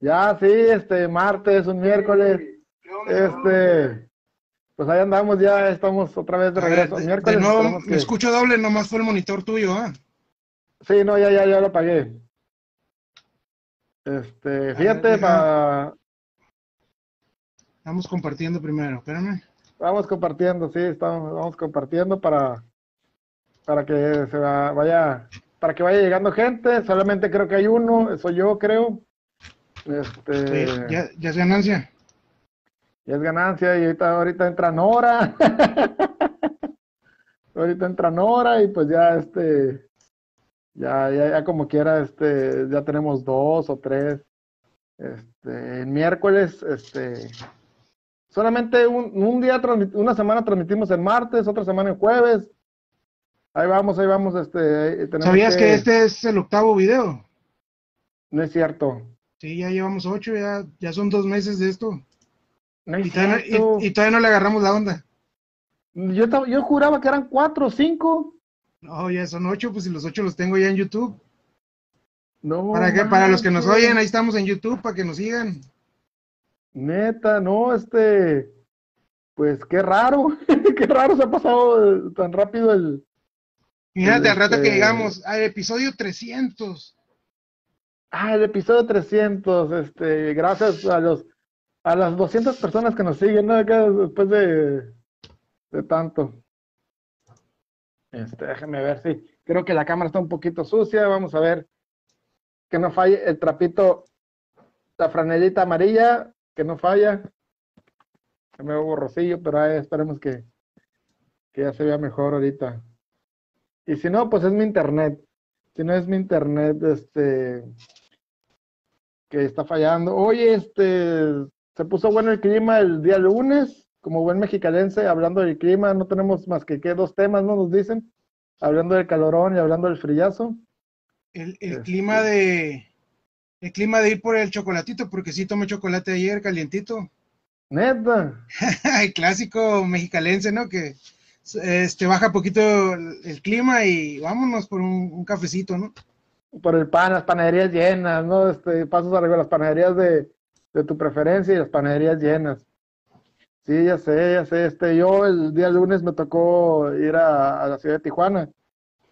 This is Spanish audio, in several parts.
Ya, sí, este, martes, un miércoles. Este, pues ahí andamos, ya estamos otra vez de regreso. Ver, de, miércoles. de nuevo, esperemos me que- escucho doble, nomás fue el monitor tuyo, ¿ah? Sí, no, ya, ya, ya lo pagué. Este, fíjate, deja- pa- Vamos compartiendo primero, espérame. vamos compartiendo, sí, estamos, vamos compartiendo para, para que se va- vaya, para que vaya llegando gente. Solamente creo que hay uno, soy yo, creo. Este, Oye, ya, ya es ganancia. y es ganancia y ahorita, ahorita entra Nora. ahorita entra Nora y pues ya este, ya, ya, ya como quiera, este, ya tenemos dos o tres. Este, el miércoles, este, solamente un, un día, una semana transmitimos el martes, otra semana el jueves. Ahí vamos, ahí vamos, este, ahí ¿Sabías que este es el octavo video? No es cierto. Sí, ya llevamos ocho, ya, ya son dos meses de esto. No Y todavía, y- y todavía no le agarramos la onda. Yo, yo juraba que eran cuatro o cinco. No, ya son ocho, pues si los ocho los tengo ya en YouTube. No, Para que, para los que nos oyen, ahí estamos en YouTube, para que nos sigan. Neta, no, este, pues qué raro, qué raro se ha pasado eh, tan rápido el, Fíjate, al rato que Este- llegamos al episodio 300. Ah, el episodio 300, este, gracias a los, a las 200 personas que nos siguen. Acá después de, de tanto. Este, déjame ver si, creo que la cámara está un poquito sucia, vamos a ver que no falle el trapito, la franelita amarilla, que no falla. Se me ve borrosillo, pero ahí esperemos que, que ya se vea mejor ahorita. Y si no, pues es mi internet. Si no es mi internet, este, que está fallando. Oye, este, se puso bueno el clima el día lunes, como buen mexicalense, hablando del clima, no tenemos más que, ¿qué? dos temas, ¿no? Nos dicen, hablando del calorón y hablando del frillazo. El, el Este. clima de el clima de ir por el chocolatito, porque sí tomé chocolate ayer calientito. Neta. el clásico mexicalense, ¿no? Que este baja poquito el, el clima y vámonos por un, un cafecito, ¿no? Por el pan, las panaderías llenas, ¿no? Este, pasas arriba las panaderías de, de tu preferencia y las panaderías llenas. Sí, ya sé, ya sé. Este, yo el día lunes me tocó ir a, a la ciudad de Tijuana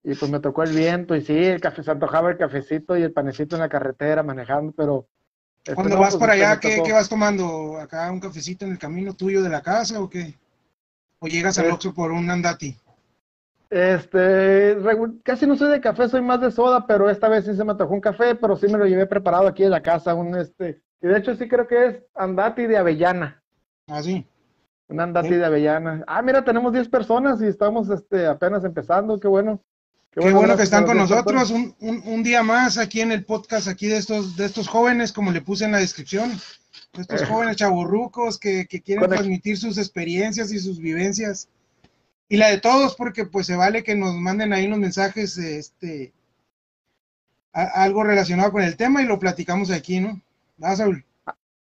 y pues me tocó el viento y sí, el café, se antojaba el cafecito y el panecito en la carretera manejando, pero... este, Cuando no, vas pues, para este, allá, ¿qué, qué vas tomando? ¿Acá un cafecito en el camino tuyo de la casa o qué? ¿O llegas al Eh. Oxxo por un andati? Este, casi no soy de café, soy más de soda, pero esta vez sí se me tocó un café, pero sí me lo llevé preparado aquí en la casa, un este, y de hecho sí creo que es andati de avellana. Ah, sí. Un andati Sí. de avellana. Ah, mira, tenemos 10 personas y estamos este, apenas empezando. Qué bueno. Qué bueno que están con las 10 nosotros un, un, un día más aquí en el podcast aquí de estos, de estos jóvenes, como le puse en la descripción, de estos Eh. jóvenes chaburrucos que, que quieren transmitir sus experiencias y sus vivencias. Y la de todos, porque pues se vale que nos manden ahí los mensajes, este, a- algo relacionado con el tema y lo platicamos aquí, ¿no?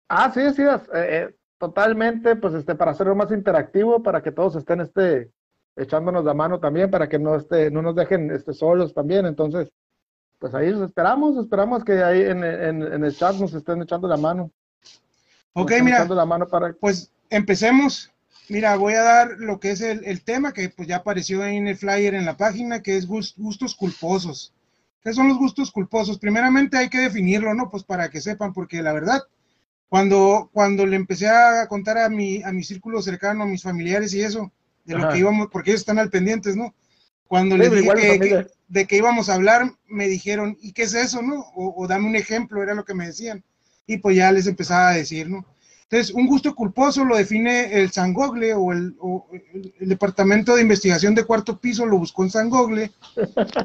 Ah, sí, sí, eh, eh, totalmente, pues este, para hacerlo más interactivo, para que todos estén este, echándonos la mano también, para que no, este, no nos dejen este, solos también. Entonces, pues ahí los esperamos, esperamos que ahí en, en, en el chat nos estén echando la mano. Ok, mira, echando la mano para... pues empecemos. Mira, voy a dar lo que es el, el tema que pues ya apareció en el flyer en la página, que es gus- gustos culposos. ¿Qué son los gustos culposos? Primeramente hay que definirlo, ¿no? Pues para que sepan, porque la verdad, cuando, cuando le empecé a contar a mi, a mi círculo cercano, a mis familiares y eso, de lo que íbamos, porque ellos están al pendientes, ¿no? Cuando Sí, les dije que- que- de que íbamos a hablar, me dijeron, ¿y qué es eso, no? O, o dame un ejemplo, era lo que me decían. Y pues ya les empezaba a decir, ¿no? Entonces, un gusto culposo lo define el Sangogle o el, Departamento de Investigación de Cuarto Piso, lo buscó en Sangogle,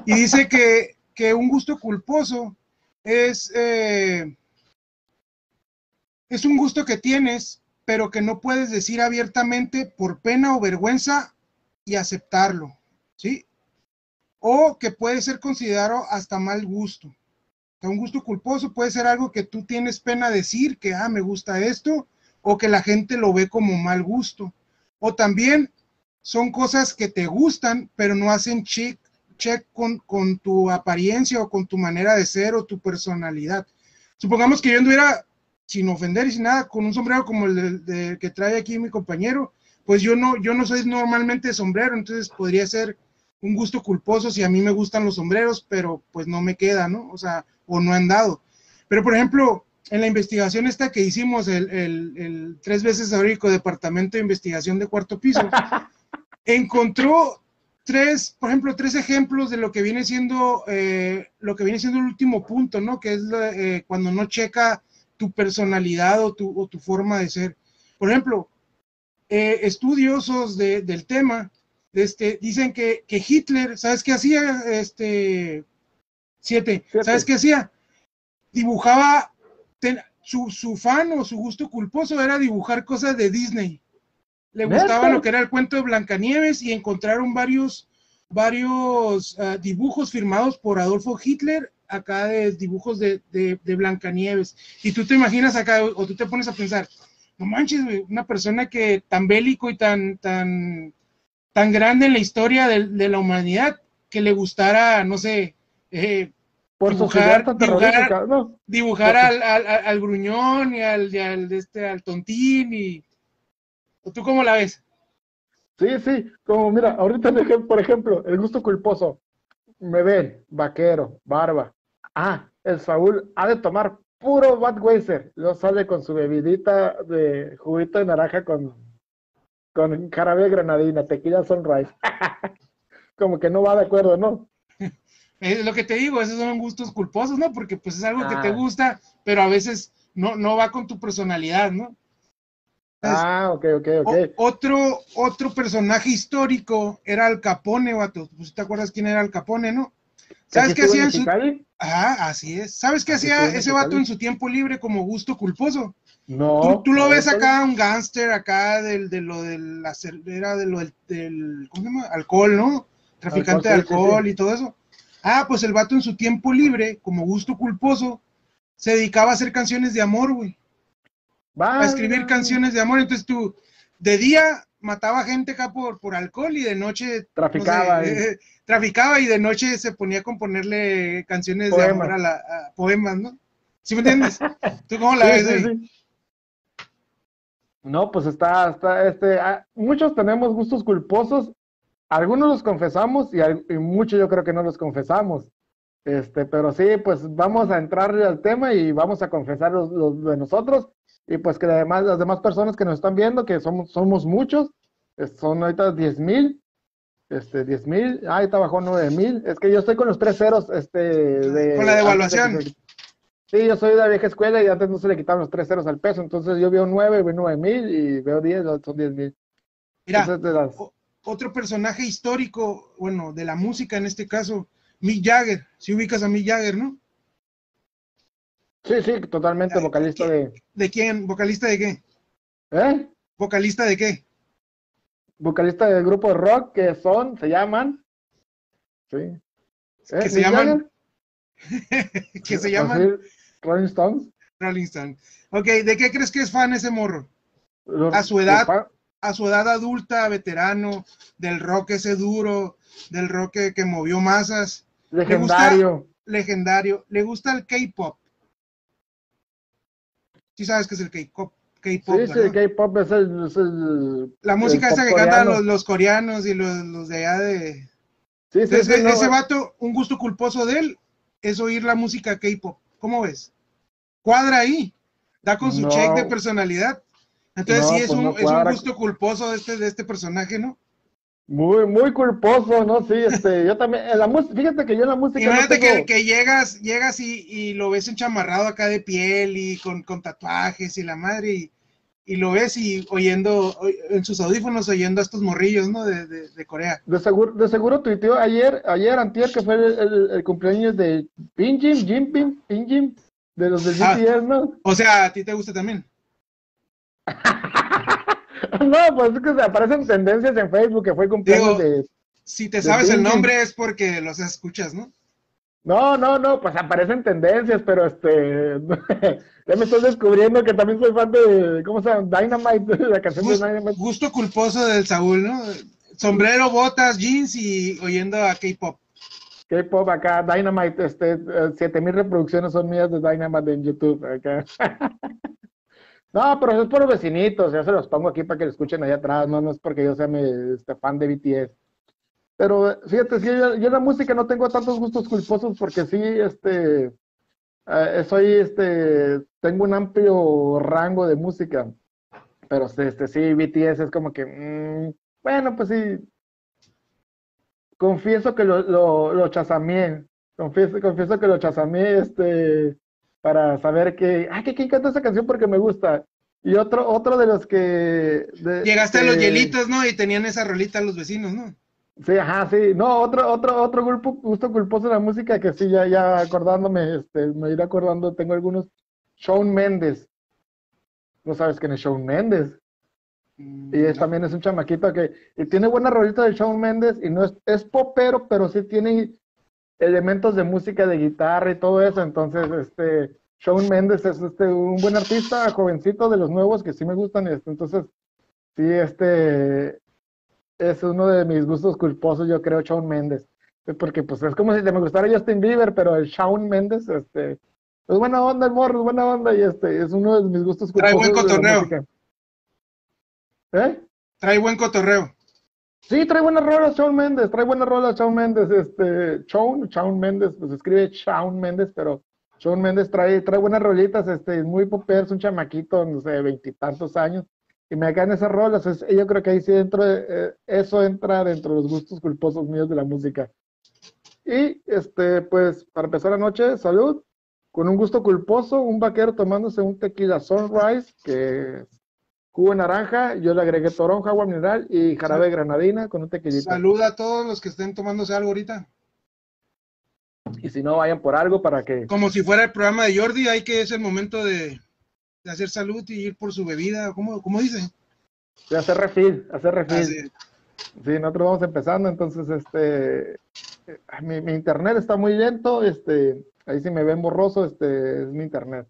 y dice que, que un gusto culposo es, eh, es un gusto que tienes, pero que no puedes decir abiertamente por pena o vergüenza y aceptarlo, ¿sí? O que puede ser considerado hasta mal gusto. Un gusto culposo puede ser algo que tú tienes pena decir, que, ah, me gusta esto, o que la gente lo ve como mal gusto. O también son cosas que te gustan, pero no hacen check, check con, con tu apariencia o con tu manera de ser o tu personalidad. Supongamos que yo anduviera sin ofender y sin nada, con un sombrero como el que trae aquí mi compañero, pues yo no, yo no soy normalmente sombrero, entonces podría ser un gusto culposo si a mí me gustan los sombreros, pero pues no me queda, ¿no? O sea, o no han dado. Pero por ejemplo, en la investigación esta que hicimos, el, el tres veces histórico Departamento de Investigación de Cuarto Piso, encontró tres, por ejemplo, tres ejemplos de lo que viene siendo, eh, lo que viene siendo el último punto, ¿no? Que es eh, cuando no checa tu personalidad o tu, o tu, forma de ser. Por ejemplo, eh, estudiosos del tema este, dicen que, que, Hitler, ¿sabes qué hacía? Este, siete, ¿sabes qué hacía? Dibujaba, su, su fan o su gusto culposo era dibujar cosas de Disney le gustaba lo que era el cuento de Blancanieves y encontraron varios, varios uh, dibujos firmados por Adolfo Hitler acá de dibujos de, de, de, Blancanieves. Y tú te imaginas acá, o tú te pones a pensar, no manches, una persona que tan bélico y tan, tan, tan grande en la historia de, de la humanidad, que le gustara, no sé, eh, por dibujar, dibujar, no. dibujar al, al, al, gruñón y al, y al, este, al tontín y ¿Tú cómo la ves? Sí, sí, como mira, ahorita por ejemplo, el gusto culposo. Me ven, vaquero, barba. Ah, el Saúl ha de tomar puro Budweiser. Lo sale con su bebidita de juguito de naranja con, con jarabe granadina, tequila sunrise. Como que no va de acuerdo, ¿no? Es lo que te digo, esos son gustos culposos, ¿no? Porque pues es algo que te ah. gusta, pero a veces no, no va con tu personalidad, ¿no? Ah, ok, ok, ok. otro, otro personaje histórico era Al Capone, vato. Pues te acuerdas quién era Al Capone, ¿no? ¿Sabes qué hacía en su... Ah, así es. ¿Sabes qué hacía ese vato en su tiempo libre como gusto culposo? No. Tú, lo ves acá, un gángster acá del, de lo del, la, era de lo del, ¿cómo se llama? Alcohol, ¿no? Traficante de alcohol y todo eso. Ah, pues el vato en su tiempo libre, como gusto culposo, se dedicaba a hacer canciones de amor, güey a escribir canciones de amor. Entonces tú, de día mataba gente acá por, por alcohol y de noche traficaba, eh, traficaba y de noche se ponía a componerle canciones de amor a, la, poemas, ¿no? ¿Sí me entiendes? ¿Tú cómo la ves? no, pues está, está, este, ah, muchos tenemos gustos culposos, algunos los confesamos y, y muchos yo creo que no los confesamos. Este, pero sí, pues vamos a entrarle al tema y vamos a confesar los de nosotros y pues que además las demás personas que nos están viendo, que somos, somos muchos, son ahorita 10 mil, este, 10 mil, ah, ahorita bajó 9 mil, es que yo estoy con los tres ceros, este, de... Con la devaluación. sí, yo soy de la vieja escuela y antes no se le quitaban los tres ceros al peso, entonces yo veo 9, veo 9 mil y veo 10, son 10 mil. Mira, otro personaje histórico, bueno, de la música en este caso, Mick Jagger, si ubicas a Mick Jagger, ¿no? Sí, sí, totalmente vocalista de... ¿De quién? ¿Vocalista de qué? ¿Eh? ¿Vocalista de qué? Vocalista del grupo de rock que son, se llaman... Sí. ¿Eh? ¿Que se llaman? ¿Que se llaman? Rolling Stones. Rolling Stones. Ok, ¿de qué crees que es fan ese morro? a su edad, a su edad adulta, veterano, del rock ese duro, del rock que, movió masas. Legendario. legendario. Le gusta el K-pop. Sí sabes que es el K-pop. sí, sí, el K-pop es el, La música esa que cantan los, los, coreanos y los, los, de allá de... Sí, sí, ese, ese vato, un gusto culposo de él es oír la música K-pop. ¿Cómo ves? Cuadra ahí. Da con su check de personalidad. Entonces sí es, pues un, es un gusto culposo de este, de este personaje, ¿no? Muy, muy culposo, ¿no? Sí, este, yo también, en la música, fíjate que yo en la música. Imagínate que, que, llegas, llegas y, y, lo ves enchamarrado acá de piel y con, con tatuajes y la madre, y, y, lo ves y oyendo, en sus audífonos oyendo a estos morrillos, ¿no? De, de, de Corea. De seguro, de seguro tuiteó ayer, ayer, antier, que fue el, el, cumpleaños de Pinjim, Jim Pin, Pinjim, de los de GTS, ah, ¿no? O sea, ¿a ti te gusta también? no, pues es que aparecen tendencias en Facebook que fue cumpleaños de. Si te sabes el nombre es porque los escuchas, ¿no? No, no, no, pues aparecen tendencias, pero este. ya me estoy descubriendo que también soy fan de. ¿Cómo se llama? Dynamite, la canción de Dynamite. Gusto culposo del Saúl, ¿no? Sombrero, botas, jeans y oyendo a K-pop. K-pop acá, Dynamite, este, 7000 reproducciones son mías de Dynamite en YouTube acá. No, pero es por los vecinitos, ya se los pongo aquí para que lo escuchen allá atrás, no, no es porque yo sea este, fan de BTS. Pero fíjate, sí, yo, en la música no tengo tantos gustos culposos porque sí, este, eh, soy, este, tengo un amplio rango de música. Pero este, sí, BTS es como que, mm, bueno, pues sí. Confieso que lo, lo. Confieso, confieso que lo chasameé, este, para saber que, ay, que quién canta esa canción porque me gusta. Y otro, otro de los que... Llegaste a los hielitos, ¿no? Y tenían esa rolita los vecinos, ¿no? Sí, ajá, sí. No, otro, otro, otro grupo, gusto culposo de la música que sí, ya, ya acordándome, este, me iré acordando, tengo algunos. Shawn Mendes. ¿No sabes quién es Shawn Mendes? Y es, también es un chamaquito que y tiene buena rolita de Shawn Mendes y no es, es popero, pero sí tiene elementos de música, de guitarra y todo eso. Entonces, este, Shawn Mendes es este, un buen artista, jovencito de los nuevos que sí me gustan. Este, entonces, sí, este es uno de mis gustos culposos, yo creo, Shawn Mendes. Porque pues es como si me gustara Justin Bieber, pero el Shawn Mendes, este, es buena onda el morro, es buena onda y este, es uno de mis gustos culposos. Trae buen cotorreo. ¿Eh? Trae buen cotorreo. Sí, trae buenas rolas Shawn Mendes, trae buenas rolas Shawn Mendes, este, Shawn, Shawn Mendes, pues escribe Shawn Mendes, pero Shawn Mendes trae, trae buenas rolitas, este, es muy popero, es un chamaquito, no sé, veintitantos años, y me caen esas rolas, yo creo que ahí sí dentro de, eh, eso entra dentro de los gustos culposos míos de la música. Y, este, pues, para empezar la noche, salud, con un gusto culposo, un vaquero tomándose un tequila sunrise, que jugo naranja, yo le agregué toronja, agua mineral y jarabe granadina con un tequilito. Saluda a todos los que estén tomándose algo ahorita. Y si no, vayan por algo para que... Como si fuera el programa de Jordi, hay que es el momento de, hacer salud y ir por su bebida, ¿cómo, cómo dice? De hacer refil, hacer refil. sí. nosotros vamos empezando, entonces, este, mi, mi, internet está muy lento, este, ahí si me ven borroso, este, es mi internet.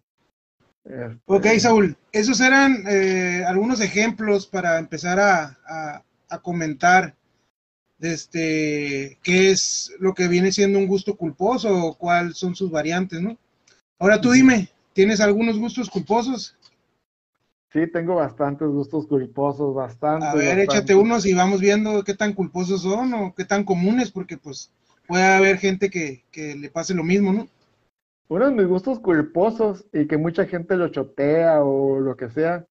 Ok, este, Saúl, esos eran eh, algunos ejemplos para empezar a, comentar este, qué es lo que viene siendo un gusto culposo o cuáles son sus variantes, ¿no? Ahora tú dime, ¿tienes algunos gustos culposos? Sí, tengo bastantes gustos culposos, bastantes. A ver, échate unos y vamos viendo qué tan culposos son o qué tan comunes, porque pues puede haber gente que, que le pase lo mismo, ¿no? Uno de mis gustos culposos y que mucha gente lo chotea o lo que sea,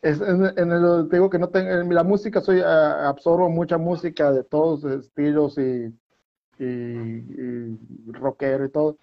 es en, el, digo que no tengo, en la música soy, absorbo mucha música de todos estilos y, y, rockero y todo,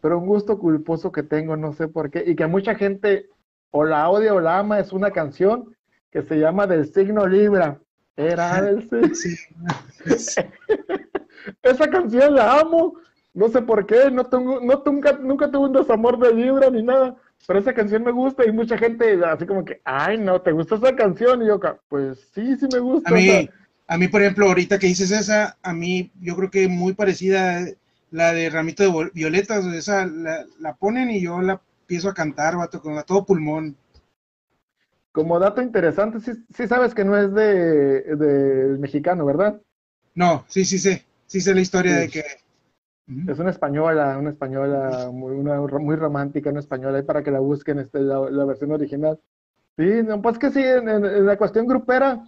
pero un gusto culposo que tengo, no sé por qué, y que mucha gente o la odia o la ama, es una canción que se llama Del signo Libra. Era del signo. Esa canción la amo no sé por qué, no tengo, no, nunca, nunca tuve un desamor de Libra ni nada, pero esa canción me gusta y mucha gente así como que, ay, no, ¿te gusta esa canción? Y yo, pues sí, sí me gusta. A mí, a mí, por ejemplo, ahorita que dices esa, a mí yo creo que muy parecida la de Ramito de Violetas, esa la, la ponen y yo la empiezo a cantar, vato, con a todo pulmón. Como dato interesante, sí, sí sabes que no es de, de, mexicano, ¿verdad? No, sí, sí sé, sí sé la historia de que es una española, una española muy, una, muy romántica, una española, y para que la busquen este, la, versión original. Sí, no, pues que sí, en, la cuestión grupera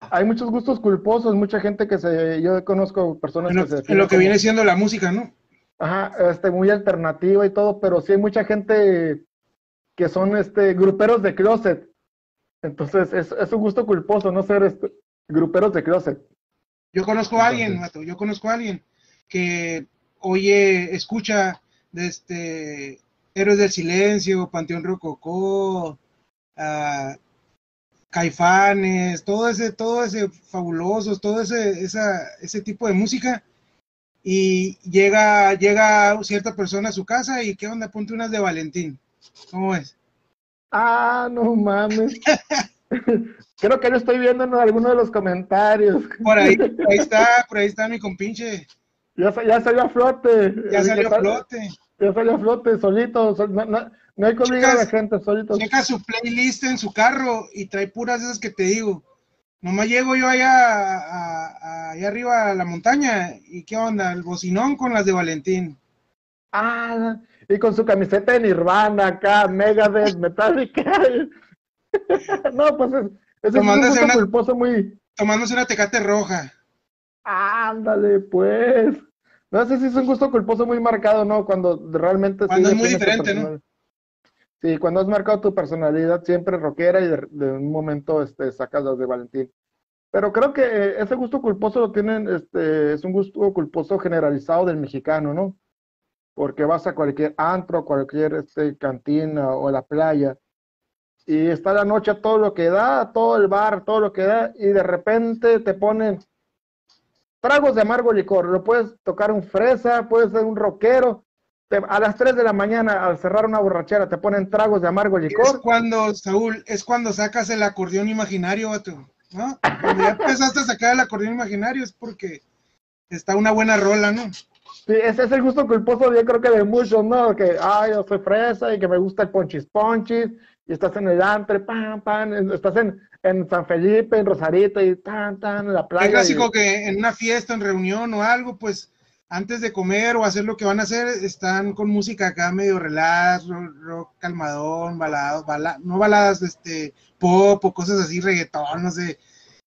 hay muchos gustos culposos, mucha gente que se, yo conozco personas que se... En lo que viene siendo la música, ¿no? Ajá, este, muy alternativa y todo, pero sí hay mucha gente que son este, gruperos de closet. Entonces, es, es un gusto culposo no ser este, gruperos de closet. Yo conozco a alguien, Mato, yo conozco a alguien que oye, escucha de este Héroes del Silencio, Panteón Rococó, uh, Caifanes, todo ese, todo ese fabulosos, todo ese, esa, ese tipo de música. Y llega, llega cierta persona a su casa y ¿qué onda? Ponte unas de Valentín. ¿Cómo es? Ah, no mames. Creo que lo estoy viendo en alguno de los comentarios. Por ahí, por ahí está, por ahí está mi compinche. Ya, ya salió a flote. Ya salió a flote. Ya salió a flote, solito. no, no, hay que obligar a la gente, solito. Checa su playlist en su carro y trae puras esas que te digo. Nomás llego yo allá, allá arriba a la montaña y qué onda, el bocinón con las de Valentín. Ah, y con su camiseta de Nirvana acá, Megadeth, Metallica. no, pues es, es un Tomándose gusto una- culposo muy... Tomándose una tecate roja. Ándale, pues. No sé si es un gusto culposo muy marcado, ¿no? Cuando realmente sí Cuando es muy diferente, ¿no? Sí, cuando has marcado tu personalidad siempre rockera y de, de un momento este, sacas las de Valentín. Pero creo que eh, ese gusto culposo lo tienen, este, es un gusto culposo generalizado del mexicano, ¿no? Porque vas a cualquier antro, cualquier este, cantina o la playa y está la noche todo lo que da, todo el bar, todo lo que da, y de repente te ponen tragos de amargo licor. Lo puedes tocar un fresa, puedes ser un rockero. A las 3 de la mañana, al cerrar una borrachera, te ponen tragos de amargo Es licor. cuando, Saúl, es cuando sacas el acordeón imaginario, vato, ¿no? Cuando ya empezaste a sacar el acordeón imaginario es porque está una buena rola, ¿no? Sí, ese es el gusto culposo, yo creo que de muchos, ¿no? Que, ay, yo soy fresa y que me gusta el ponchis ponchis, y estás en el antre, pam, pam, en- estás en, en San Felipe, en Rosarito, y tan, tan, en la playa. Es clásico y- que en una fiesta, en reunión o algo, pues antes de comer o hacer lo que van a hacer, están con música acá medio relax, rock, rock calmadón, baladas, bala- no baladas, este, pop o cosas así, reggaetón, no sé.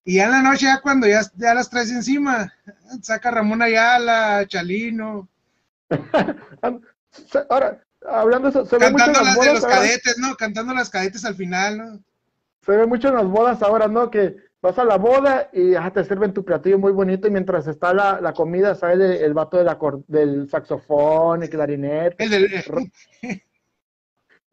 Y ya en la noche, ya cuando ya, ya las traes encima, saca Ramón Ayala, Chalino, Ahora, hablando de eso, se ve mucho en cantando las las de bodas los ahora. cadetes, ¿no? Cantando las cadetes al final, ¿no? Se ve mucho en las bodas ahora, ¿no? Que vas a la boda y ajá, te sirven tu platillo muy bonito y mientras está la, la comida sale el, el vato del, acor- del saxofón, el clarinete, El del,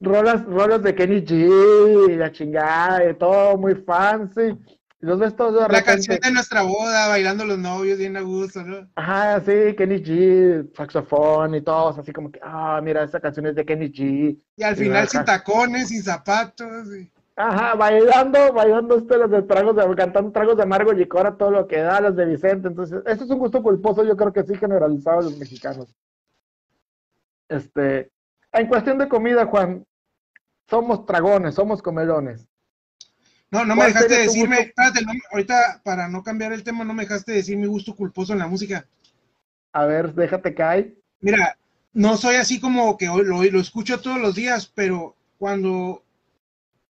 rolas, rolas de Kenny G, la chingada, y todo muy fancy. Y los ves todos de la repente. canción de nuestra boda, bailando los novios, bien a gusto, ¿no? Ajá, sí, Kenny G, saxofón y todos así como que, ah, mira, esa canción es de Kenny G. Y al Y final sin tacones, sin zapatos. y- Ajá, bailando, bailando ustedes de tragos de, cantando tragos de amargo licor todo lo que da, los de Vicente. Entonces, eso es un gusto culposo, yo creo que sí generalizado a los mexicanos. Este, en cuestión de comida, Juan, somos tragones, somos comelones. No, no me ¿Cuál dejaste decirme, gusto? espérate, no, ahorita para no cambiar el tema, no me dejaste decir mi gusto culposo en la música. A ver, déjate caer. Mira, no soy así como que hoy lo, lo escucho todos los días, pero cuando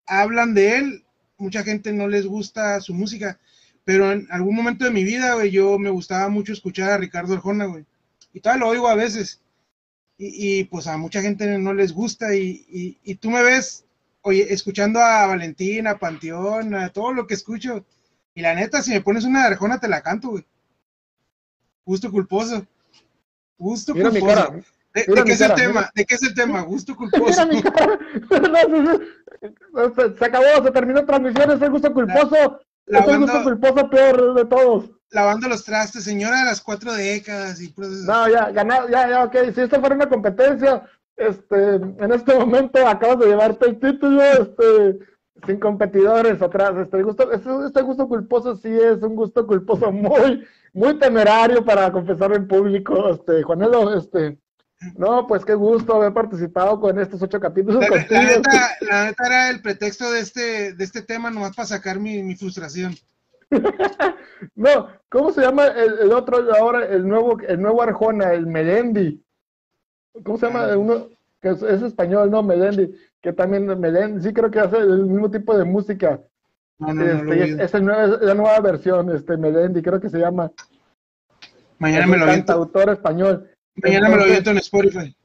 hablan de él, mucha gente no les gusta su música. Pero en algún momento de mi vida, güey, yo me gustaba mucho escuchar a Ricardo Arjona, güey. Y todavía lo oigo a veces. Y, y, pues a mucha gente no les gusta. Y, y- y tú me ves, oye, escuchando a Valentina, a Panteón, a todo lo que escucho. Y la neta, si me pones una de Arjona, te la canto, güey. Gusto culposo. Gusto Mira mi culposo. cara. ¿De, qué mi es el tema? mira. ¿De qué es el tema? Gusto Mira culposo. mi cara. Se, se acabó, se terminó la transmisión, es el gusto culposo. La es el gusto culposo peor de todos. Lavando los trastes, señora de las cuatro décadas y No, ya, ganado, ya, ya, ok. Si esto fuera una competencia, este, en este momento acabas de llevarte el título, este, sin competidores atrás. Este gusto, este, gusto culposo sí es un gusto culposo muy, muy temerario para confesarlo en público, este, Juanelo, este. No, pues qué gusto haber participado con estos ocho capítulos La, neta, la neta era el pretexto de este, de este tema nomás para sacar mi, mi frustración. No, ¿cómo se llama el, el otro ahora, el nuevo, el nuevo Arjona, el Melendi? ¿Cómo se llama? Uno que es, es español, ¿no? Melendi, que también Melendi, sí creo que hace el mismo tipo de música. No, Este, es, el nuevo- es la nueva versión, este Melendi, creo que se llama. Mañana me lo aviento. cantautor español. Mañana me lo aviento en Spotify.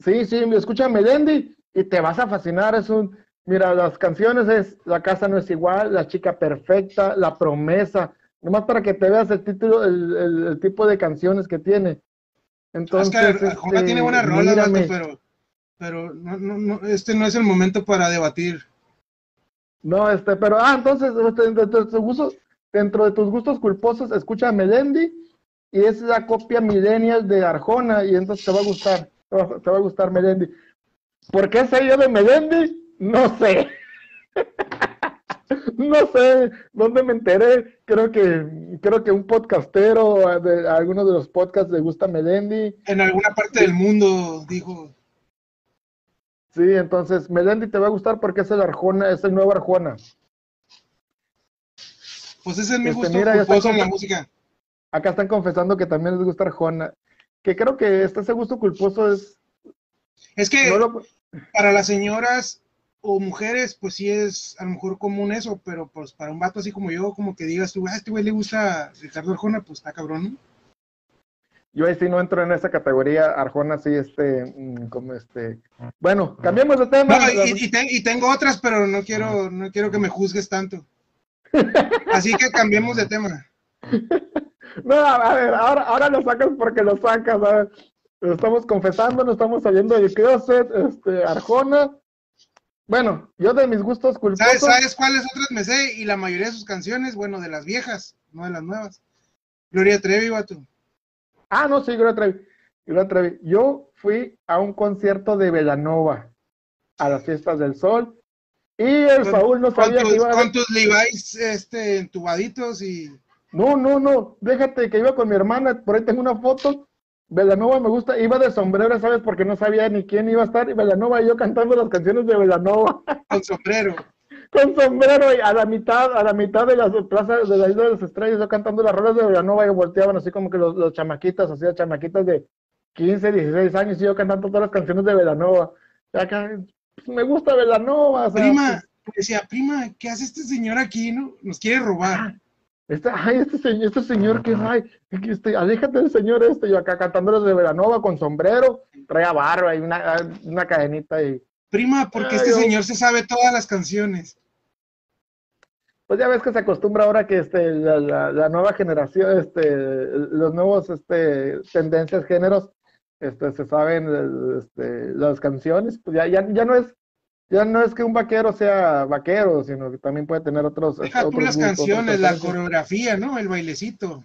Sí, sí, escucha Melendi y te vas a fascinar. Es un, mira, las canciones es La casa no es igual, La chica perfecta, La promesa. Nomás para que te veas el título, el, el- el tipo de canciones que tiene. Entonces, Oscar, Arjona este, tiene buenas rolas, vato, pero, pero no, no, no, este no es el momento para debatir. No, este, pero, ah, entonces, este, dentro de tus gustos, dentro de tus gustos culposos, escucha a Melendi y es la copia millennial de Arjona y entonces te va a gustar, te va, te va a gustar Melendi. ¿Por qué sé yo de Melendi? No sé. No sé dónde me enteré. Creo que creo que un podcastero de alguno de los podcasts le gusta Melendi. En alguna parte del mundo, dijo. Sí, entonces Melendi te va a gustar porque es el Arjona, es el nuevo Arjona. Pues ese es mi Este, gusto mira, culposo en la música. Acá están confesando que también les gusta Arjona. Que creo que este ese gusto culposo es. Es que no lo- para las señoras o mujeres, pues sí es a lo mejor común eso, pero pues para un vato así como yo, como que digas tú, a este güey le gusta Ricardo Arjona, pues está cabrón, ¿no? Yo ahí sí no entro en esa categoría, Arjona sí, este, mm, como este, bueno, cambiemos de tema. No, y, y, tengo otras, pero no quiero, no quiero que me juzgues tanto. Así que cambiemos de tema. No, a ver, ahora, ahora lo sacas porque lo sacas, a ver. Estamos confesando, nos estamos saliendo de closet, este, Arjona. Bueno, yo de mis gustos culposos. ¿Sabes, ¿Sabes cuáles otras me sé? Y la mayoría de sus canciones, bueno, de las viejas, no de las nuevas. Gloria Trevi, vato. Ah, no, sí, Gloria Trevi. Gloria Trevi. Yo fui a un concierto de Velanova a las fiestas del sol y el Saúl no sabía que iba a... Con tus Levi's este, entubaditos y... No, no, no, déjate que iba con mi hermana, por ahí tengo una foto, Velanova me gusta, iba de sombrero, ¿sabes? Porque no sabía ni quién iba a estar, y Velanova y yo cantando las canciones de Velanova. Con sombrero. con sombrero y a la mitad, a la mitad de las plazas de la isla de las estrellas, yo cantando las rolas de Velanova y volteaban así como que los, los chamaquitas, así chamaquitas de 15, 16 años, y yo cantando todas las canciones de Velanova. Acá, pues, me gusta Velanova. prima, pues, decía, prima, ¿qué hace este señor aquí? no Nos quiere robar. Este, ay, este señor, este señor que ay, este, aléjate del señor este, yo acá cantándoles de Velanova con sombrero, traía barba y una, una cadenita y. Prima, porque este señor se sabe todas las canciones. Pues ya ves que se acostumbra ahora que este, la, la, nueva generación, este, los nuevos este, tendencias, géneros, este, se saben este, las canciones, pues ya, ya, ya no es ya no es que un vaquero sea vaquero, sino que también puede tener otros. Deja otros tú las canciones, la coreografía, ¿no? El bailecito.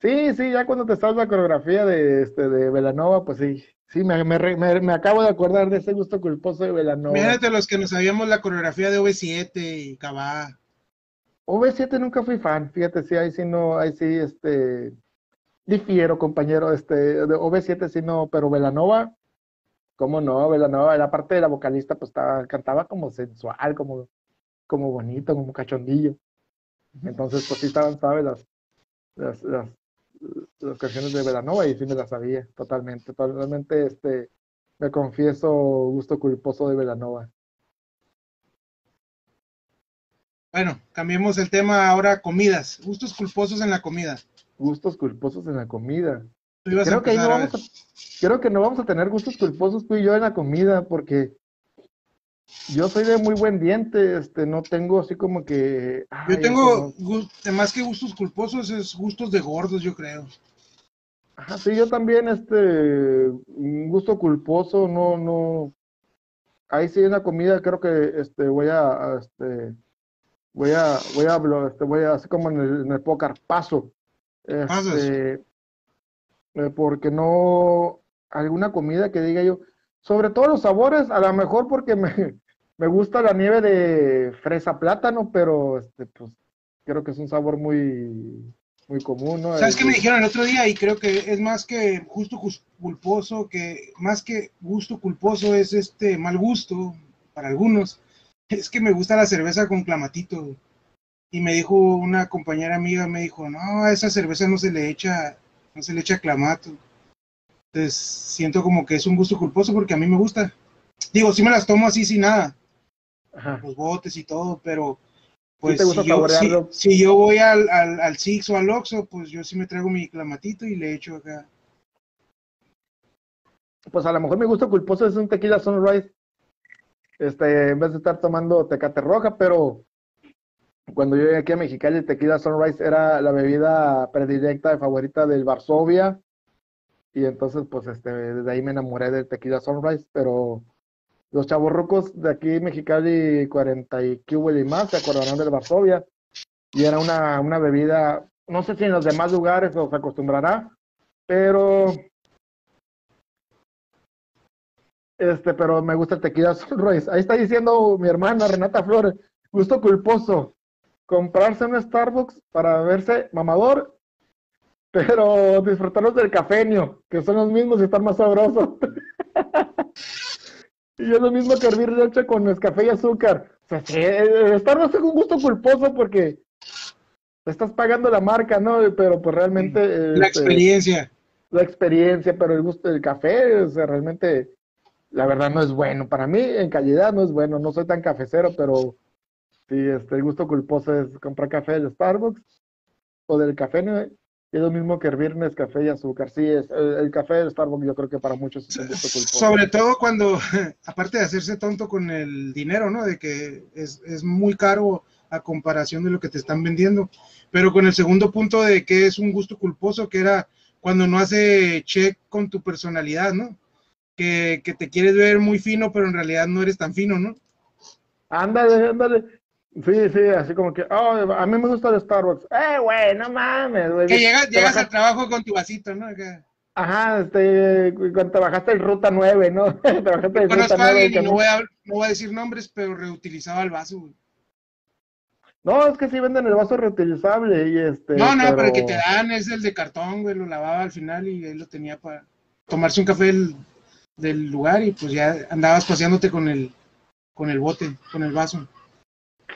Sí, sí, ya cuando te sabes la coreografía de, este, de Velanova, pues sí, sí, me, me, me, acabo de acordar de ese gusto culposo de Velanova. Mírate los que no sabíamos la coreografía de OV7 y Cabá. OV7 nunca fui fan, fíjate, sí, ahí sí no, ahí sí, este, difiero, compañero, este, de OV7 sí no, pero Velanova, ¿Cómo no? Velanova, la parte de la vocalista, pues estaba, cantaba como sensual, como, como bonito, como cachondillo. Entonces, pues sí estaban, ¿sabes? Las, las, las, las canciones de Velanova y sí me las sabía, totalmente. Totalmente, este, me confieso gusto culposo de Velanova. Bueno, cambiemos el tema ahora comidas. Gustos culposos en la comida. Gustos culposos en la comida. Creo que, no vamos a, creo que no vamos a tener gustos culposos tú y yo en la comida, porque yo soy de muy buen diente, este, no tengo así como que... yo tengo, más que gustos culposos, es gustos de gordos, yo creo. Ajá, sí, yo también, este, un gusto culposo, no, no... Ahí sí en la comida creo que, este, voy a, este, voy a, voy a, este, voy a, así como en el, en el póker, paso. Este, eh, porque no, alguna comida que diga yo, sobre todo los sabores, a lo mejor porque me, me gusta la nieve de fresa plátano, pero este, pues creo que es un sabor muy, muy común, ¿no? ¿Sabes qué me dijeron el otro día? Y creo que es más que justo culposo, que más que gusto culposo es este mal gusto para algunos. Es que me gusta la cerveza con clamatito. Y me dijo una compañera amiga, me dijo, no, a esa cerveza no se le echa no se le echa clamato. Entonces siento como que es un gusto culposo porque a mí me gusta. Digo, sí me las tomo así sin nada. Los botes y todo, pero pues si, yo, voy al, al, Six o al Oxxo, pues yo sí me traigo mi clamatito y le echo acá. Pues a lo mejor mi gusto culposo es un tequila sunrise. Este, en vez de estar tomando tecate roja, pero cuando yo llegué aquí a Mexicali, el tequila Sunrise era la bebida predilecta y favorita del Varsovia. Y entonces, pues, este, desde ahí me enamoré del tequila Sunrise, pero los chavorrucos de aquí, Mexicali, 40 y y más, se acordarán del Varsovia. Y era una, una bebida, no sé si en los demás lugares se acostumbrará, pero este, pero me gusta el tequila Sunrise. Ahí está diciendo mi hermana Renata Flores, gusto culposo comprarse un Starbucks para verse mamador, pero disfrutarlos del cafeño, que son los mismos y están más sabrosos. y es lo mismo que hervir leche con café y azúcar. O sea, Starbucks es un gusto culposo porque estás pagando la marca, ¿no? Pero pues realmente... La este, experiencia. La experiencia, pero el gusto del café, o sea, realmente la verdad no es bueno. Para mí, en calidad no es bueno. No soy tan cafecero, pero sí, este, el gusto culposo es comprar café del Starbucks o del café. ¿no? Es lo mismo que hervir café y azúcar. Sí, es, el, café del Starbucks yo creo que para muchos es un gusto culposo. Sobre todo cuando, aparte de hacerse tonto con el dinero, ¿no? De que es, es muy caro a comparación de lo que te están vendiendo. Pero con el segundo punto de que es un gusto culposo, que era cuando no hace check con tu personalidad, ¿no? Que, que te quieres ver muy fino, pero en realidad no eres tan fino, ¿no? Ándale, ándale. Sí, sí, así como que, oh, a mí me gusta el Starbucks. Eh, güey, no mames, güey. Que llegas, llegas al trabajo con tu vasito, ¿no? Ajá, este, cuando trabajaste en Ruta 9, ¿no? trabajaste en Ruta 9. Y no, voy a, no voy a decir nombres, pero reutilizaba el vaso, güey. No, es que sí venden el vaso reutilizable y este. No, no, pero... el que te dan es el de cartón, güey, lo lavaba al final y ahí lo tenía para tomarse un café del, lugar y pues ya andabas paseándote con el, con el bote, con el vaso.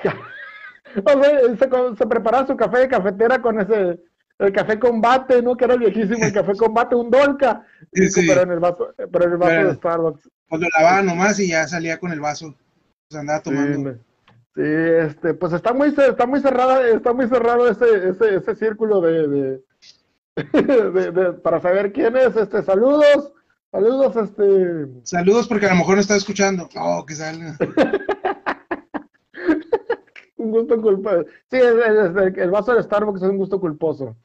o sea, se, se preparaba su café de cafetera con ese, el café combate, ¿no? Que era viejísimo, el café combate, un dolca. Sí, sí. Pero en el vaso, pero en el vaso de Starbucks. Pues lo lavaba nomás y ya salía con el vaso. Pues andaba tomando. Sí, este, pues está muy, está muy cerrada, está muy cerrado ese, ese, ese círculo de, de, para saber quién es. Este, saludos, saludos, este. Saludos porque a lo mejor no está escuchando. Oh, que salga. un gusto culposo. Sí, el, el, vaso de Starbucks es un gusto culposo.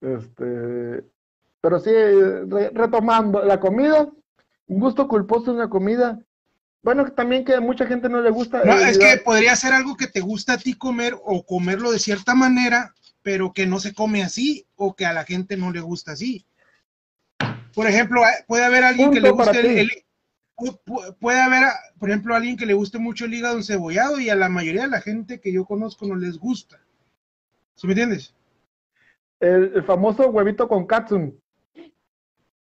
Este, pero sí, retomando la comida, un gusto culposo en la comida bueno, también que a mucha gente no le gusta. No, es que podría ser algo que te gusta a ti comer o comerlo de cierta manera, pero que no se come así o que a la gente no le gusta así. Por ejemplo, eh, puede haber alguien que le guste el, puede haber, por ejemplo, alguien que le guste mucho el hígado encebollado y a la mayoría de la gente que yo conozco no les gusta. ¿Sí me entiendes? El, famoso huevito con katsun.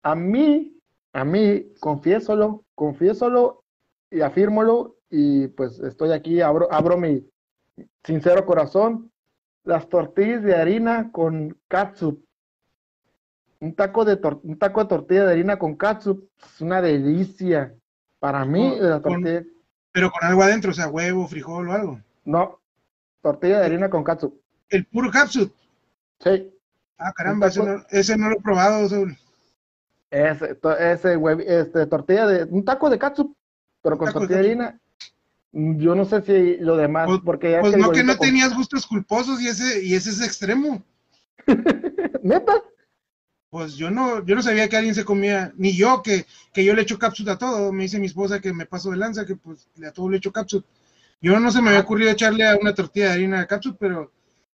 A mí, a mí, confiésolo, confiésolo, y afírmolo y pues estoy aquí, abro, abro mi sincero corazón. Las tortillas de harina con katsup. Un taco de, un taco de tortilla de harina con katsup es una delicia. Para mí, la tortilla... pero con algo adentro, o sea, huevo, frijol o algo. No, tortilla de harina con katsup. ¿El puro katsup? Sí. Ah, caramba, ese no, ese no, lo he probado, Saúl. Ese, ese este, tortilla de, un taco de katsup pero con tortilla de harina, yo no sé si lo demás, pues, porque ya Pues no que no tenías gustos culposos y ese, y ese es extremo. ¿Neta? Pues yo no, yo no sabía que alguien se comía, ni yo, que, que yo le echo cápsula a todo. Me dice mi esposa que me paso de lanza, que pues a todo le echo cápsula. Yo no se me había ah. ocurrido echarle a una tortilla de harina de cápsula, pero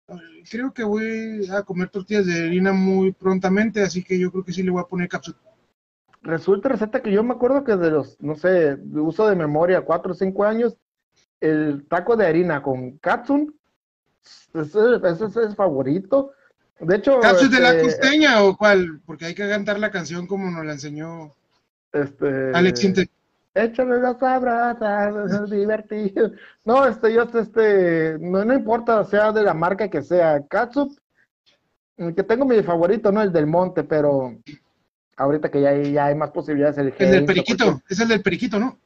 eh, creo que voy a comer tortillas de harina muy prontamente, así que yo creo que sí le voy a poner cápsula resulta receta que yo me acuerdo que de los, no sé, de uso de memoria, cuatro o cinco años, el taco de harina con katsun, ese, es el favorito. De hecho. ¿Katsun de la este, costeña o cuál? Porque hay que cantar la canción como nos la enseñó este, Alex Inte. Échale las abrazas, es divertido. No, este, yo, este, no, no importa, sea de la marca que sea, Katsup, que tengo mi favorito, no el del monte, pero ahorita que ya hay, ya hay más posibilidades. El, el del periquito, es el del periquito, ¿no?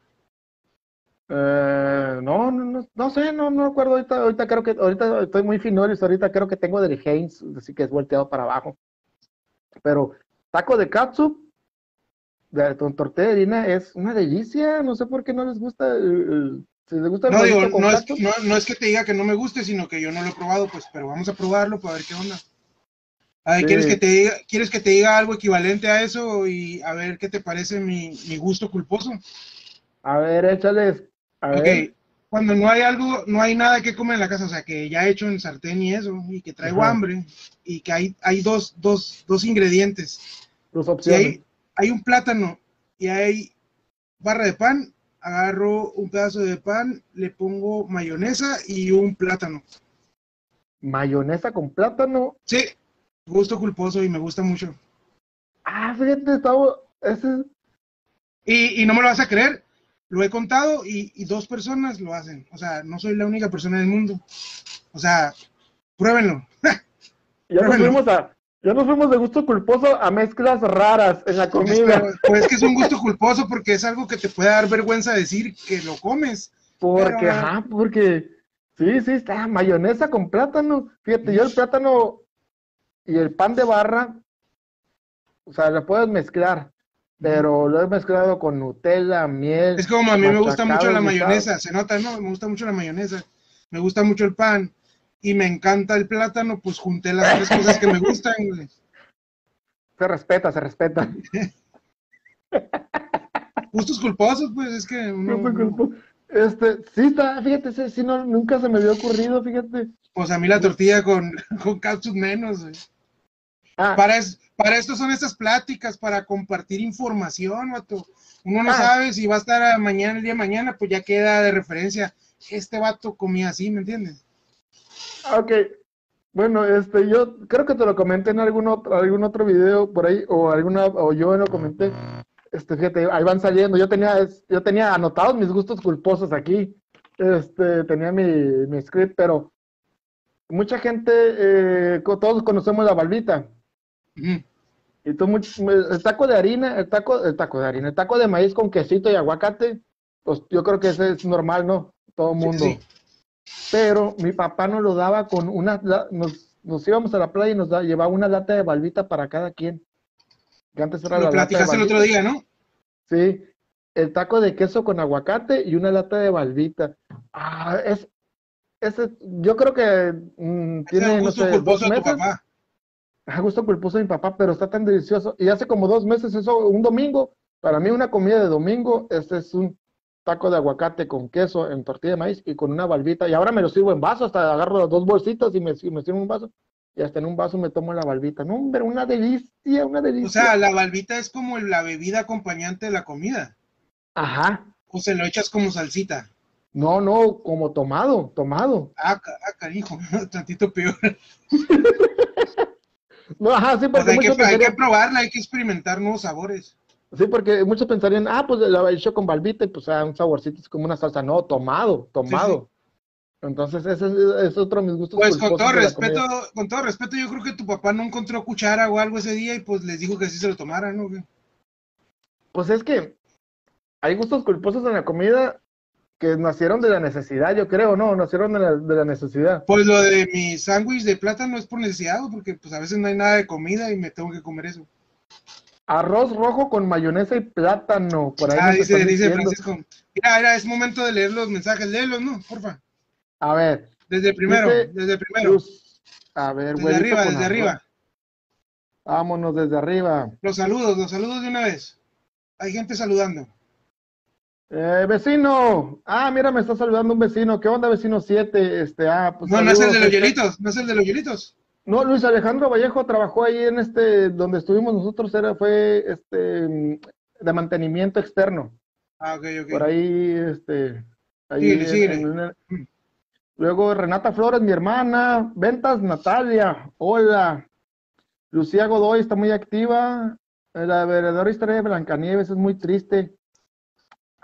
Eh, no, no, no, no, sé, no, no acuerdo. Ahorita, ahorita creo que, ahorita estoy muy finolis, ahorita creo que tengo del Heinz, así que es volteado para abajo. Pero taco de katsu, de, con tortilla de harina, es una delicia. No sé por qué no les gusta. si les gusta no, digo, no es, no, no es que te diga que no me guste, sino que yo no lo he probado, pues, pero vamos a probarlo para ver qué onda. A ver, ¿quieres, que te diga, ¿quieres que te diga algo equivalente a eso y a ver qué te parece mi, mi gusto culposo? A ver, échales. A ver. Cuando no hay algo, no hay nada que comer en la casa, o sea, que ya he hecho en sartén y eso, y que traigo hambre, y que hay, hay dos, dos, dos ingredientes. Dos opciones. hay, hay un plátano y hay barra de pan, agarro un pedazo de pan, le pongo mayonesa y un plátano. ¿Mayonesa con plátano? Sí, gusto culposo y me gusta mucho. Ah, fíjate, estaba, ese... y, y no me lo vas a creer, lo he contado y, y, dos personas lo hacen. O sea, no soy la única persona del mundo. O sea, pruébenlo. ya, Nos fuimos a, Ya nos fuimos de gusto culposo a mezclas raras en la Pues, comida. pero- pues es que es un gusto culposo porque es algo que te puede dar vergüenza decir que lo comes. Porque, Pero- ajá, porque, sí, sí, está mayonesa con plátano. Fíjate, yo el plátano y el pan de barra, o sea, lo puedes mezclar, pero lo he mezclado con Nutella, miel. Es como a mí me gusta mucho la mayonesa, se nota, ¿no? Me gusta mucho la mayonesa, me gusta mucho el pan y me encanta el plátano, pues junté las tres cosas que me gustan. güey. Se respeta, se respeta. Gustos culposos, pues es que uno-. Este, sí está, fíjate, sí no, nunca se me había ocurrido, fíjate. pues a mí la tortilla con, con menos. güey. Ah, Para, es- para esto son estas pláticas, para compartir información, vato. Uno no Ah. sabe si va a estar a mañana, el día de mañana, pues ya queda de referencia. Este vato comía así, ¿me entiendes? ok. Bueno, este, yo creo que te lo comenté en algún otro, algún otro video por ahí, o alguna, o yo lo comenté. Este, fíjate, ahí van saliendo. Yo tenía, es- yo tenía anotados mis gustos culposos aquí. Este, tenía mi, mi script, pero mucha gente, eh, todos conocemos la balbita. Y tú, much- el taco de harina, el taco, el taco de harina, el taco de maíz con quesito y aguacate, pues yo creo que ese es normal, ¿no? Todo Sí, mundo. sí. Pero mi papá nos lo daba con una, nos, nos íbamos a la playa y nos da- llevaba una lata de balbita para cada quien. Que antes era la Lo lata de platicaste el otro día, ¿no? Sí, el taco de queso con aguacate y una lata de balbita. Ah, es, ese, yo creo que mm, era tiene, no sé, dos de tu meses. papá. A gusto culposo de mi papá, pero está tan delicioso. Y hace como dos meses, eso, un domingo, para mí una comida de domingo, este es un taco de aguacate con queso en tortilla de maíz y con una balbita. Y ahora me lo sirvo en vaso, hasta agarro las dos bolsitas y me, y me sirvo un vaso. Y hasta en un vaso me tomo la balbita. No, hombre, una delicia, una delicia. O sea, la balbita es como la bebida acompañante de la comida. Ajá. O se lo echas como salsita. No, no, como tomado, tomado. Ah, ah, carijo, tantito peor. No, ajá, sí, Pues porque hay, que, hay probarla, hay que experimentar nuevos sabores. sí, porque muchos pensarían, ah, pues la he hecho con balbita y pues ah, un saborcito es como una salsa. No, tomado, tomado. Entonces, ese es, es otro de mis gustos. Pues con todo respeto, comida. con todo respeto, yo creo que tu papá no encontró cuchara o algo ese día y pues les dijo que así se lo tomaran, ¿no? Pues es que hay gustos culposos en la comida que nacieron de la necesidad, yo creo, ¿no? Nacieron de la, de la necesidad. Pues lo de mi sándwich de plátano es por necesidad, porque pues a veces no hay nada de comida y me tengo que comer eso. Arroz rojo con mayonesa y plátano. Por ahí Ah, dice, dice diciendo. Francisco. Mira, mira, es momento de leer los mensajes, léelos, ¿no? Porfa. A ver, Desde primero, Dice desde primero. Luz. A ver, Desde arriba, desde arroz. arriba. Vámonos desde arriba. Los saludos, los saludos de una vez. Hay gente saludando. Eh, vecino. Ah, mira, me está saludando un vecino. ¿Qué onda, vecino 7? Este, ah, pues no, no es el de los hielitos, no es el de los hielitos. No, Luis Alejandro Vallejo trabajó ahí en este, donde estuvimos nosotros, era, fue este de mantenimiento externo. Ah, ok, ok. Por ahí, este, ahí en- en una- Luego Renata Flores, mi hermana, Ventas Natalia, hola. Lucía Godoy está muy activa. La verdadera historia de Blancanieves es muy triste.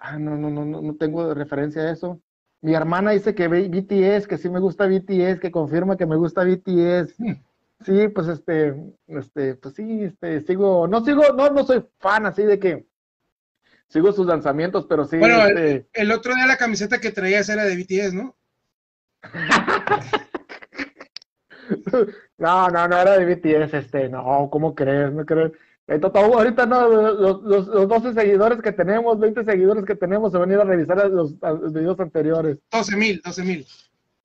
Ah, no, no, no, no, tengo referencia a eso. Mi hermana dice que ve BTS, que sí me gusta BTS, que confirma que me gusta BTS. Sí, pues este, este, pues sí, este, sigo, no sigo, no, no soy fan así de que sigo sus lanzamientos, pero sí, Bueno, este, El otro día la camiseta que traías era de BTS, ¿no? No, no, no era de BTS, este, no, ¿cómo crees? No crees. Toto, ahorita no, los, los, los 12 seguidores que tenemos, 20 seguidores que tenemos, se van a ir a revisar los, a los videos anteriores, 12 mil, 12 mil.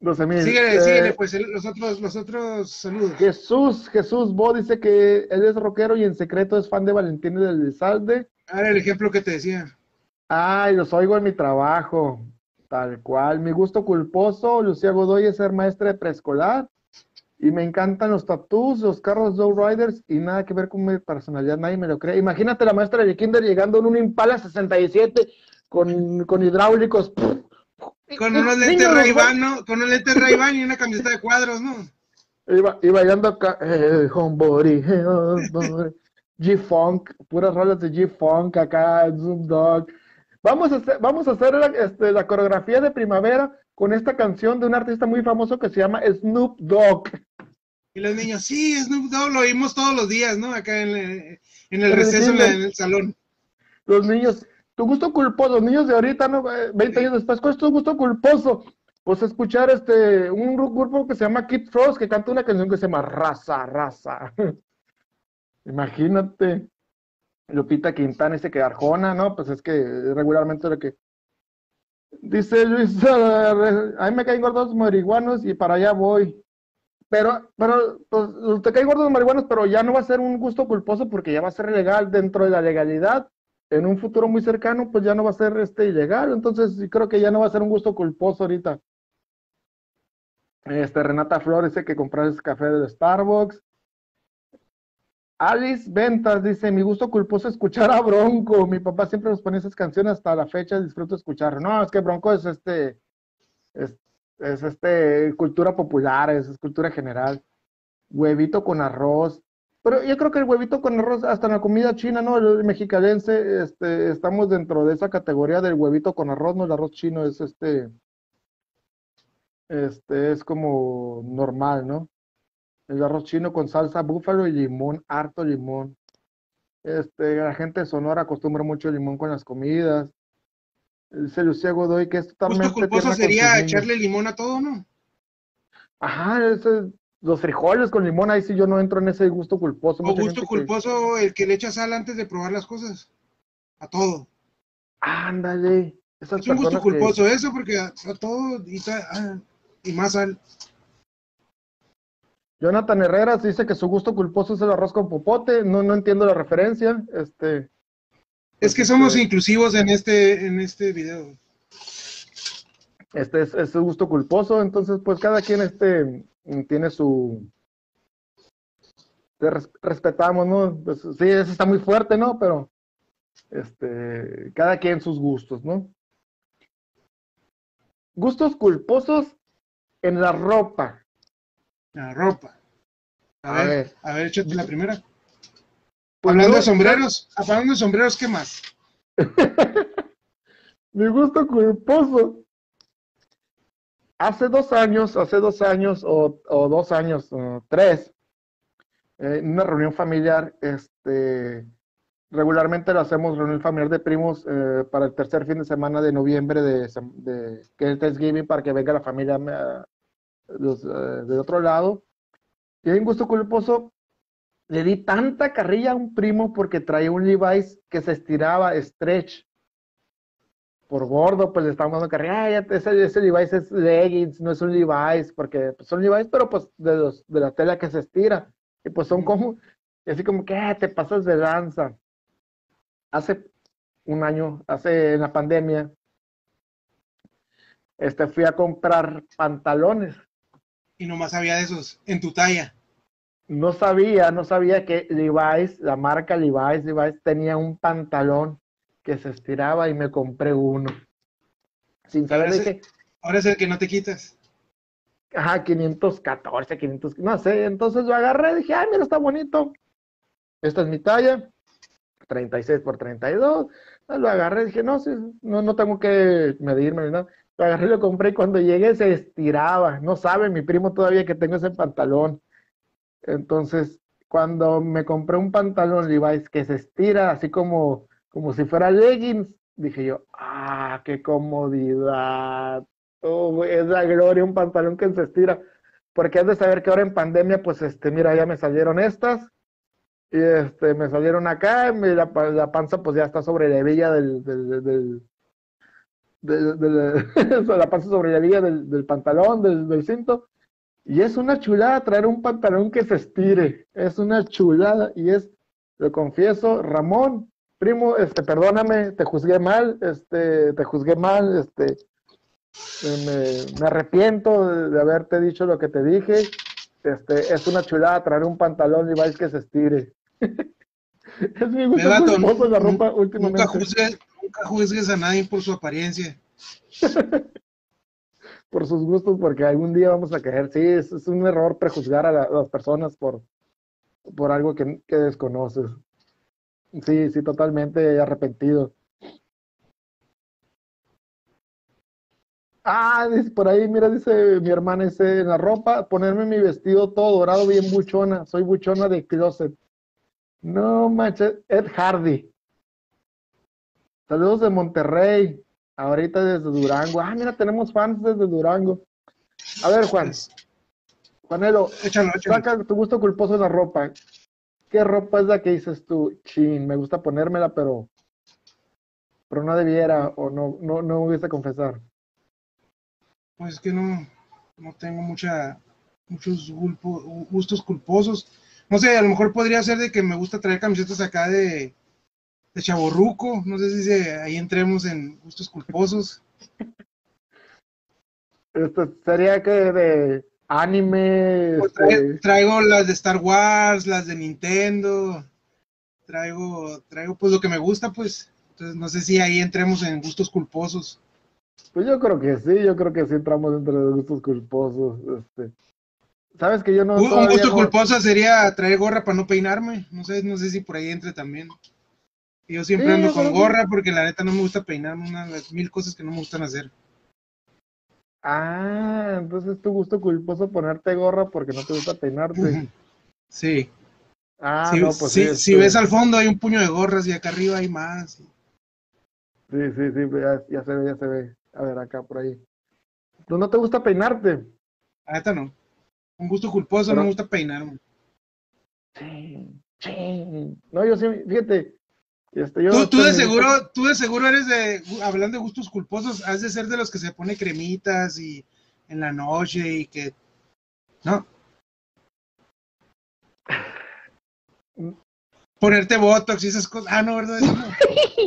12 mil. Síguele, Eh, síguele, pues el- los otros, los otros saludos. Jesús, Jesús Bo dice que él es rockero y en secreto es fan de Valentín del Elizalde. Ahora el ejemplo que te decía. Ay, los oigo en mi trabajo, tal cual. Mi gusto culposo, Lucía Godoy, es ser maestra de preescolar. Y me encantan los tattoos, los carros Low Riders y nada que ver con mi personalidad, nadie me lo cree. Imagínate la maestra de Kinder llegando en un Impala 67 con, con hidráulicos. Con unos lentes Ray-Ban, ¿no? Con unos lentes Ray-Ban y una camiseta de cuadros, ¿no? Iba, y bailando acá, eh, homebody, eh, homebody. G-Funk, puras rolas de G-Funk acá, Zoom Dog. Vamos a hacer, vamos a hacer la, este, la coreografía de primavera con esta canción de un artista muy famoso que se llama Snoop Dogg. Y los niños, sí, Snoop Dogg lo oímos todos los días, ¿no? Acá en, en el receso, en, en, el salón. Los niños, tu gusto culposo, los niños de ahorita, ¿no? 20 años después, ¿cuál es tu gusto culposo? Pues escuchar este, un grupo que se llama Kid Frost, que canta una canción que se llama Raza, Raza. Imagínate. Lupita Quintana, ese que Arjona, ¿no? Pues es que regularmente lo que... Dice Luis, a mí me caen gordos marihuanos y para allá voy. Pero, pero, pues, te caen gordos marihuanos, pero ya no va a ser un gusto culposo porque ya va a ser legal dentro de la legalidad. En un futuro muy cercano, pues ya no va a ser este ilegal. Entonces, creo que ya no va a ser un gusto culposo ahorita. Este, Renata Flores dice que comprar ese café de Starbucks. Alice Ventas dice, mi gusto culposo es escuchar a Bronco. Mi papá siempre nos pone esas canciones hasta la fecha, disfruto escuchar. No, es que Bronco es este, es, es este, cultura popular, es, cultura general. Huevito con arroz. Pero yo creo que el huevito con arroz, hasta en la comida china, ¿no? El mexicalense, este, estamos dentro de esa categoría del huevito con arroz, ¿no? El arroz chino es este, este, es como normal, ¿no? El arroz chino con salsa búfalo y limón, harto limón. Este, la gente Sonora acostumbra mucho el limón con las comidas. Dice Lucía Godoy que es totalmente. Gusto culposo sería echarle limón a todo, ¿no? Ajá, ese, los frijoles con limón, ahí sí yo no entro en ese gusto culposo. O gusto culposo el que le echa sal antes de probar las cosas. A todo. Ándale. es un gusto culposo eso, porque a, todo y, ah, y más sal. Jonathan Herreras dice que su gusto culposo es el arroz con popote. No, no entiendo la referencia. Este, es que somos este, inclusivos en este, en este video. Este es, su gusto culposo, entonces pues cada quien este tiene su respetamos, ¿no? Pues, sí, eso está muy fuerte, ¿no? Pero este cada quien sus gustos, ¿no? Gustos culposos en la ropa. La ropa. A, ver, a ver, échate la primera. Hablando de sombreros, hablando de sombreros, ¿qué más? Mi gusto culposo. Hace dos años, hace dos años o, dos años, tres, eh, en una reunión familiar, este, regularmente lo hacemos reunión familiar de primos eh, para el tercer fin de semana de noviembre de, de que es Thanksgiving para que venga la familia los, eh, del otro lado. Y hay un gusto culposo. Le di tanta carrilla a un primo porque traía un Levi's que se estiraba, stretch. Por gordo, pues le estamos dando carrilla. ese, ese, Levi's es leggings, no es un Levi's, porque pues, son Levi's, pero pues de, los, de la tela que se estira. Y pues son como, así como que ah, te pasas de danza. Hace un año, hace en la pandemia, este, fui a comprar pantalones y nomás sabía de esos en tu talla. No sabía, no sabía que Levi's, la marca Levi's, Levi's tenía un pantalón que se estiraba y me compré uno. Sin saber de qué. Ahora es el que no te quitas. Ajá, 514, 500, no sé. Entonces lo agarré y dije, ay, mira, está bonito. Esta es mi talla, 36 por 32. Lo agarré y dije, no, no, no tengo que medirme, ¿no? Lo agarré y lo compré y cuando llegué se estiraba. No sabe mi primo todavía que tengo ese pantalón. Entonces, cuando me compré un pantalón Levi's que se estira así como, como si fuera leggings, dije yo, ah, qué comodidad. Oh, es la gloria un pantalón que se estira. Porque has de saber que ahora en pandemia, pues, este, mira, ya me salieron estas. Y este, me salieron acá, y la, panza pues ya está sobre la hebilla del, del de, la paso sobre la liga del, pantalón, del, cinto. Y es una chulada traer un pantalón que se estire. Es una chulada. Y es, lo confieso, Ramón, primo, este, perdóname, te juzgué mal, este, te juzgué mal, este, me, arrepiento de, haberte dicho lo que te dije. Este, es una chulada traer un pantalón y vais que se estire. es mi gusto la ropa últimamente nunca juzgues a nadie por su apariencia. por sus gustos, porque algún día vamos a caer. Sí, es, un error prejuzgar a, las personas por, por algo que, que, desconoces. Sí, sí, totalmente arrepentido. Ah, dice por ahí, mira, dice mi hermana, dice en la ropa, ponerme mi vestido todo dorado, bien buchona. Soy buchona de closet. No manches, Ed Hardy. Saludos de Monterrey. Ahorita desde Durango. Ah, mira, tenemos fans desde Durango. A ver, Juan. Juanelo, Échalo, échalo. saca tu gusto culposo en la ropa. ¿Qué ropa es la que dices tú? Chin, me gusta ponérmela, pero pero no debiera o no no no hubiese confesar. Pues es que no, no tengo mucha, muchos gustos culposos. No sé, a lo mejor podría ser de que me gusta traer camisetas acá de, de chaborruco. No sé si se- ahí entremos en gustos culposos. Esto sería que de anime, Pues este, trae- traigo las de Star Wars, las de Nintendo. Traigo, traigo pues lo que me gusta, pues. Entonces no sé si ahí entremos en gustos culposos. Pues yo creo que sí, yo creo que sí entramos entre los gustos culposos. Este. Sabes que yo no. Un- gusto no- culposo sería traer gorra para no peinarme. No sé, no sé si por ahí entre también. Yo siempre ando con gorra porque la neta no me gusta peinarme, una de las mil cosas que no me gustan hacer. Ah, entonces tu gusto culposo ponerte gorra porque no te gusta peinarte. Sí. Ah, si, no, pues si- sí. si ves al fondo hay un puño de gorras y acá arriba hay más. Sí, sí, sí, ya, ya se ve, ya se ve. A ver, acá por ahí. ¿Tú no te gusta peinarte? La neta no. Un gusto culposo, Pero- no me gusta peinarme. Sí, sí. No, yo sí, fíjate. Este, yo Tú, tú de seguro, tú de seguro eres de, hablando de gustos culposos, has de ser de los que se pone cremitas y en la noche y que, ¿no? Ponerte botox y esas cosas. Ah, no, ¿verdad?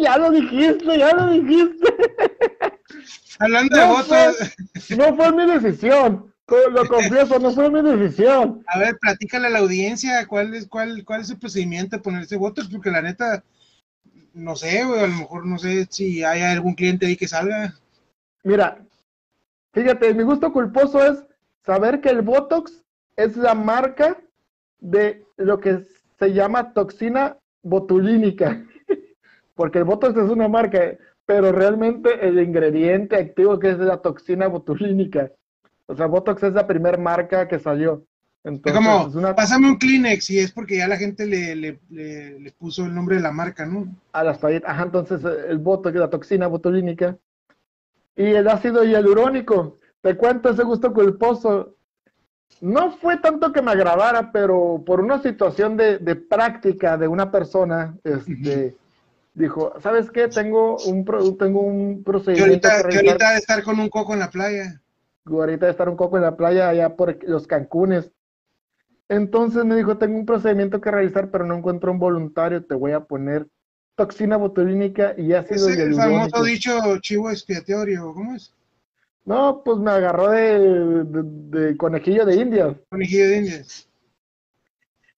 Ya lo dijiste, ya lo dijiste. Hablando de botox, No fue mi decisión. Lo confieso, no fue mi decisión. a ver, platícale a la audiencia cuál es, cuál, cuál es el procedimiento de ponerse botox, porque la neta, no sé, a lo mejor no sé si hay algún cliente ahí que salga. Mira, fíjate, mi gusto culposo es saber que el Botox es la marca de lo que se llama toxina botulínica. Porque el Botox es una marca, pero realmente el ingrediente activo que es la toxina botulínica. O sea, Botox es la primera marca que salió. Es Entonces, como, es una, pásame un Kleenex y es porque ya la gente le, le, le, le puso el nombre de la marca, ¿no? a las toallitas. Ajá, entonces eh, el botox, la toxina botulínica. Y el ácido hialurónico. Te cuento ese gusto culposo. No fue tanto que me agradara, pero por una situación de, de práctica de una persona, este, dijo, ¿sabes qué? Tengo un, pro- tengo un Que procedimiento ahorita, que ahorita de estar con un coco en la playa. ahorita de estar un poco en la playa allá por los Cancunes. Entonces me dijo, tengo un procedimiento que realizar, pero no encuentro un voluntario, te voy a poner toxina botulínica y ácido Es el famoso dicho chivo expiatorio, ¿cómo es? No, pues me agarró de, de- de conejillo de India. Conejillo de indias.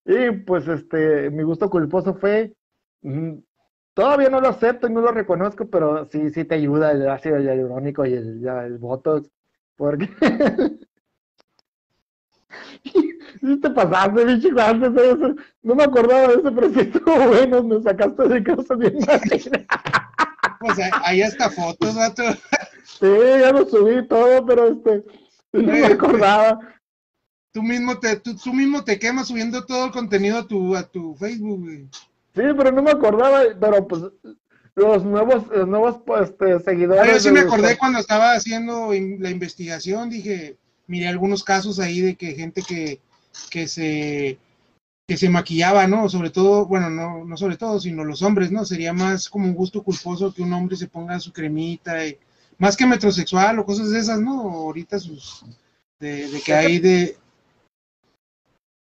Y pues este, mi gusto culposo fue, mm, todavía no lo acepto y no lo reconozco, pero sí, sí te ayuda el ácido hialurónico y el, el botox, porque... Sí te pasaste, bicho. No me acordaba de pero sí estuvo bueno, me sacaste de casa bien. Pues ahí- está fotos, vato. Sí, ya lo subí todo, pero este, no me acordaba. Tú mismo te, tú, tú mismo te quemas subiendo todo el contenido a tu, a tu Facebook, güey. Sí, pero no me acordaba, pero pues los nuevos, los nuevos pues, este, seguidores. Ah, yo sí me acordé cuando estaba haciendo la investigación, dije, miré algunos casos ahí de que gente que, que se que se maquillaba, ¿no? Sobre todo, bueno, no, no sobre todo, sino los hombres, ¿no? Sería más como un gusto culposo que un hombre se ponga su cremita, y, más que metrosexual o cosas de esas, ¿no? Ahorita sus, de, que hay de,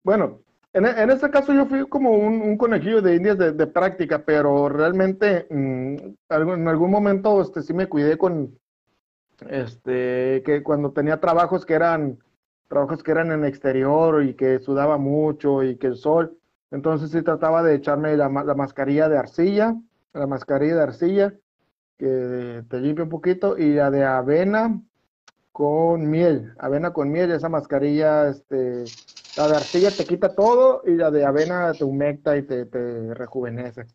Bueno, en, en este caso yo fui como un, un conejillo de indias de, práctica, pero realmente mm, en algún momento este, sí me cuidé con, este, que cuando tenía trabajos que eran, trabajos que eran en exterior y que sudaba mucho y que el sol, entonces sí trataba de echarme la, la mascarilla de arcilla, la mascarilla de arcilla, que te limpia un poquito, y la de avena con miel, avena con miel, esa mascarilla, este, la de arcilla te quita todo y la de avena te humecta y te, te rejuvenece.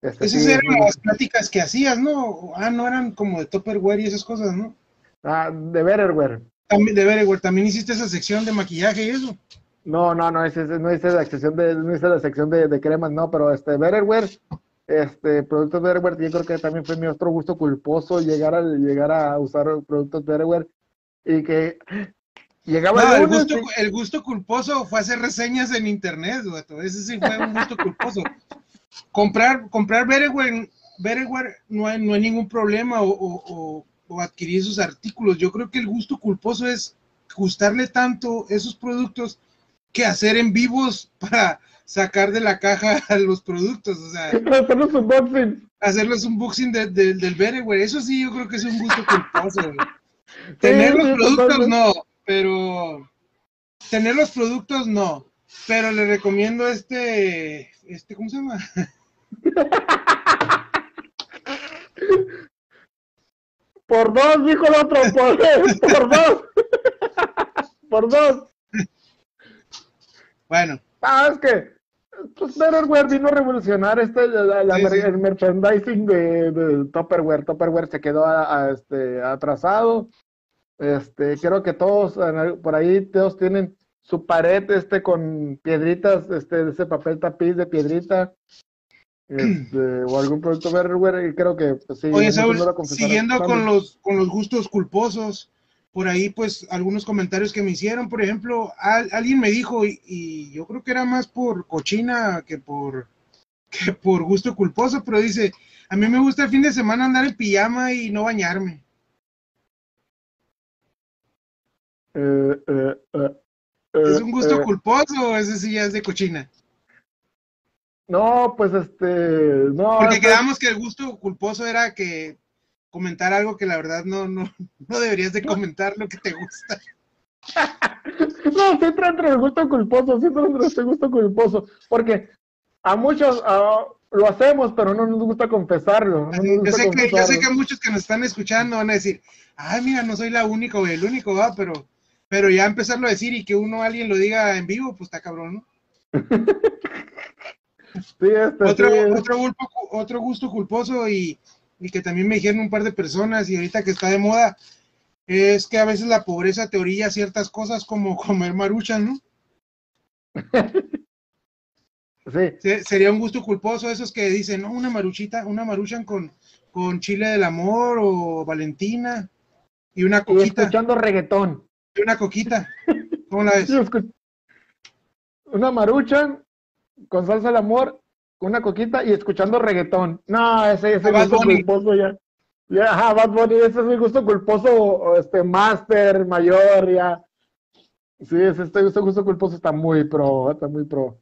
Este, esas sí, eran las pláticas que hacías, ¿no? Ah, no eran como de Tupperware y esas cosas, ¿no? Ah, de Betterware. También, de Betterware, ¿también hiciste esa sección de maquillaje y eso? No, no, no hice, no hice la sección de, no hice la sección de, de cremas, no, pero este Betterware, este, productos Betterware, yo creo que también fue mi otro gusto culposo llegar a, llegar a usar productos Betterware y que llegaba No, el lunes gusto, y- el gusto culposo fue hacer reseñas en internet, vato. Ese sí fue un gusto culposo. Comprar, comprar Betterware, Betterware no hay, no hay ningún problema o, o- o- o adquirir esos artículos. Yo creo que el gusto culposo es gustarle tanto esos productos que hacer en vivos para sacar de la caja a los productos. O sea, hacer los unboxing. hacerles un unboxing de- de- del Betterware. Eso sí, yo creo que es un gusto culposo. güey. Tener Sí, los productos totalmente. no, pero tener los productos no. Pero le recomiendo este, este, ¿cómo se llama? Por dos, dijo el otro, por, por dos. por dos. Bueno, Ah, es que pues Betterware vino a revolucionar este la- la- Sí, mer- sí. el merchandising de, de Tupperware. Tupperware se quedó a- a, este, atrasado. Este, creo que todos por ahí todos tienen su pared este con piedritas, este, ese papel tapiz de piedrita. Este, o algún producto Betterware y creo que pues, sí. oye Saúl, siguiendo con los, con los gustos culposos, por ahí pues algunos comentarios que me hicieron, por ejemplo, al- alguien me dijo, y, y yo creo que era más por cochina que por, que por gusto culposo, pero dice, a mí me gusta el fin de semana andar en pijama y no bañarme. Eh, eh, eh, ¿Es un gusto culposo ese sí ya es de cochina? No, pues este, no. Porque quedamos que el gusto culposo era que comentar algo que la verdad no, no, no deberías de comentar lo que te gusta. No, siempre entre el gusto culposo, siempre entre este gusto culposo, porque a muchos lo hacemos, pero no nos gusta confesarlo. no nos Yo sé, que, yo sé confesarlo. que muchos que nos están escuchando van a decir, ay, mira, no soy la única o el único, va, pero, pero ya empezarlo a decir y que uno, alguien lo diga en vivo, pues está cabrón, ¿no? Otro, otro, gusto culposo y, y que también me dijeron un par de personas y ahorita que está de moda, es que a veces la pobreza te orilla ciertas cosas como comer maruchan, ¿no? sí. Se- Sería un gusto culposo esos que dicen, no, una maruchita, una maruchan con, con chile del amor o valentina y una Y coquita, escuchando reggaetón. y una coquita. ¿Cómo la ves? Y Una maruchan con salsa al amor, con una coquita y escuchando reggaetón. No, ese ese gusto Bunny. culposo ya. Ya, ajá, Bad Bunny, ese es mi gusto culposo, este, master, mayor, ya. Sí, ese, este, este gusto culposo está muy pro, está muy pro.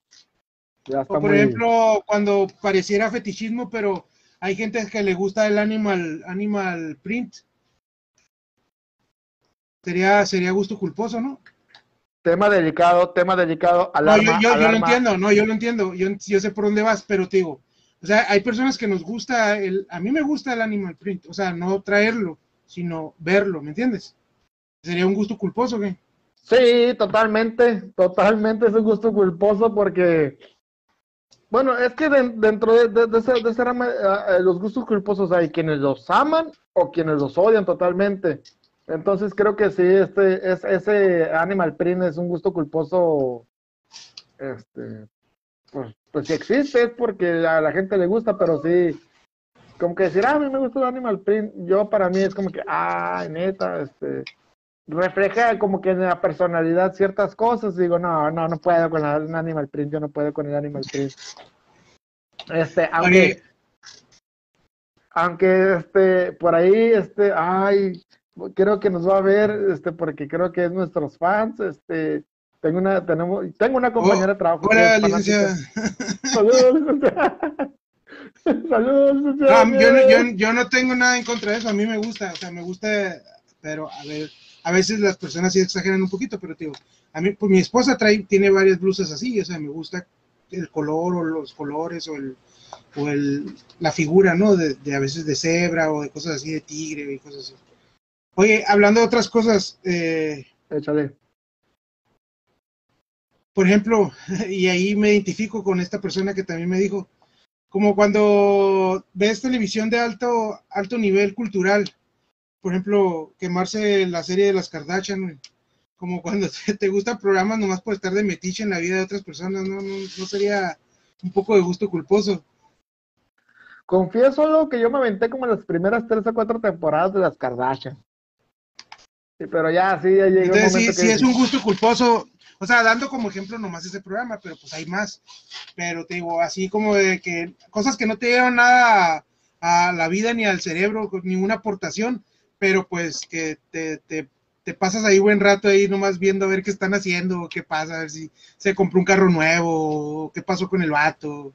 Ya está O por muy... ejemplo, cuando pareciera fetichismo, pero hay gente que le gusta el animal, animal print. Sería, sería gusto culposo, ¿no? Tema delicado, tema delicado, No, yo, alarma, yo, yo lo alarma. entiendo, no, yo lo entiendo, yo, yo sé por dónde vas, pero te digo, o sea, hay personas que nos gusta, el, a mí me gusta el animal print, o sea, no traerlo, sino verlo, ¿me entiendes? Sería un gusto culposo, ¿qué? Sí, totalmente, totalmente es un gusto culposo porque, bueno, es que den- dentro de, de, de ese, de ese rama, eh, los gustos culposos hay quienes los aman o quienes los odian totalmente. Entonces creo que sí, este, es, ese Animal Print es un gusto culposo, este, pues, pues si existe es porque a la gente le gusta, pero sí, como que decir, ah, a mí me gusta el Animal Print, yo para mí es como que, ah, neta, este, refleja como que en la personalidad ciertas cosas. Digo, no, no, no puedo con el Animal Print, yo no puedo con el Animal Print. Este, aunque, aunque, este, por ahí, este, ay, creo que nos va a ver, este, porque creo que es nuestros fans, este, tengo una, tenemos, tengo una compañera de trabajo. Hola, licenciada. Saludos, licenciada. Saludos, licenciada. No, yo, no, yo, yo no tengo nada en contra de eso, a mí me gusta, o sea, me gusta, pero a ver, a veces las personas sí exageran un poquito, pero digo, a mí, pues mi esposa trae, tiene varias blusas así, o sea, me gusta el color o los colores o el, o el, la figura, ¿no? De, de a veces de cebra o de cosas así, de tigre y cosas así. Oye, hablando de otras cosas, eh, Échale. por ejemplo, y ahí me identifico con esta persona que también me dijo, como cuando ves televisión de alto, alto nivel cultural, por ejemplo, quemarse la serie de las Kardashian. Como cuando te, te gustan programas nomás por estar de metiche en la vida de otras personas, ¿no? No, no sería un poco de gusto culposo. Confieso lo que yo me aventé como las primeras tres o cuatro temporadas de las Kardashian. Sí, pero ya, sí, ya llegó Entonces, un sí, momento sí que... es un gusto culposo. O sea, dando como ejemplo nomás ese programa, pero pues hay más. Pero te digo, así como de que cosas que no te llevan nada a, a la vida ni al cerebro, ninguna aportación, pero pues que te, te, te pasas ahí buen rato ahí nomás viendo a ver qué están haciendo, qué pasa, a ver si se compró un carro nuevo, qué pasó con el vato.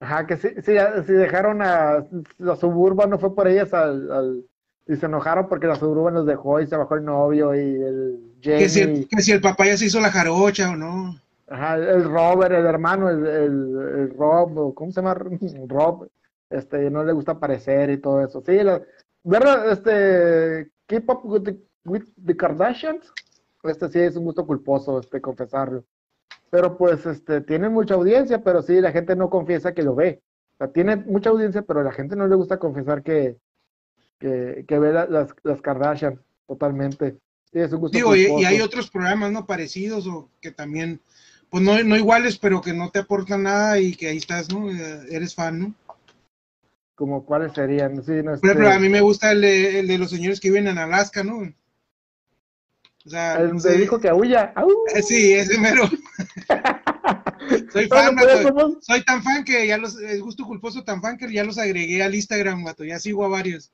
Ajá, que sí, sí, sí dejaron a la suburban, no fue por ellas al, al- y se enojaron porque la suburban los dejó y se bajó el novio y el Que si, Jamie, el, que si el papá ya se hizo la jarocha o no. ajá, el Robert, el hermano, el, el, el Rob, ¿cómo se llama? Rob, este, no le gusta aparecer y todo eso. Sí, la, ¿verdad? Este, Keep Up with the, with the Kardashians, este sí es un gusto culposo, este, confesarlo. Pero pues, este, tiene mucha audiencia, pero sí, la gente no confiesa que lo ve. O sea, tiene mucha audiencia, pero la gente no le gusta confesar que, que, que ve la- las, las Kardashian totalmente. Sí, es un gusto Digo, y, hay otros programas, ¿no? Parecidos o que también, pues no, no iguales, pero que no te aportan nada y que ahí estás, ¿no? Eh, Eres fan, ¿no? Como cuáles serían, sí, no, Por ejemplo, este, a mí me gusta el de, el de los señores que viven en Alaska, ¿no? O sea, el no de dijo que aúlla. ¡Au! Eh, sí, ese mero. Soy fan, somos- Soy tan fan que ya los, es gusto culposo tan fan que ya los agregué al Instagram, vato. Ya sigo a varios.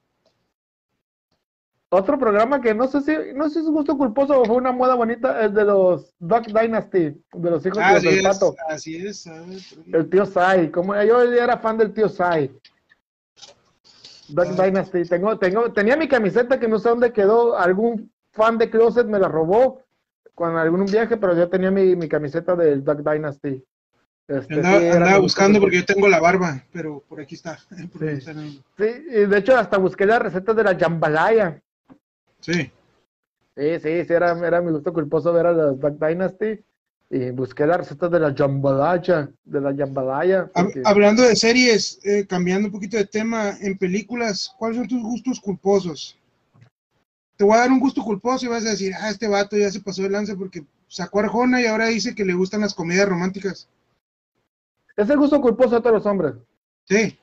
Otro programa que no sé si, no sé si es un gusto culposo o fue una moda bonita, el de los Duck Dynasty, de los hijos de los Así del es, pato. así es. El tío Sai, como yo era fan del tío Sai. Duck Ah. Dynasty, tengo, tengo, tenía mi camiseta que no sé dónde quedó, algún fan de Closet me la robó con algún viaje, pero yo tenía mi, mi camiseta del Duck Dynasty. Este, Andaba, sí, buscando porque yo tengo la barba, pero por aquí está. Por aquí Sí. está, ¿no? Sí, y de hecho hasta busqué las recetas de la jambalaya. Sí. Sí, sí, sí, era, era mi gusto culposo ver a los Duck Dynasty y busqué las recetas de la jambalaya, de la jambalaya. Porque- Hablando de series, eh, cambiando un poquito de tema, en películas, ¿cuáles son tus gustos culposos? Te voy a dar un gusto culposo y vas a decir, ah, este vato ya se pasó de lanza porque sacó Arjona y ahora dice que le gustan las comedias románticas. Es el gusto culposo de todos los hombres. Sí,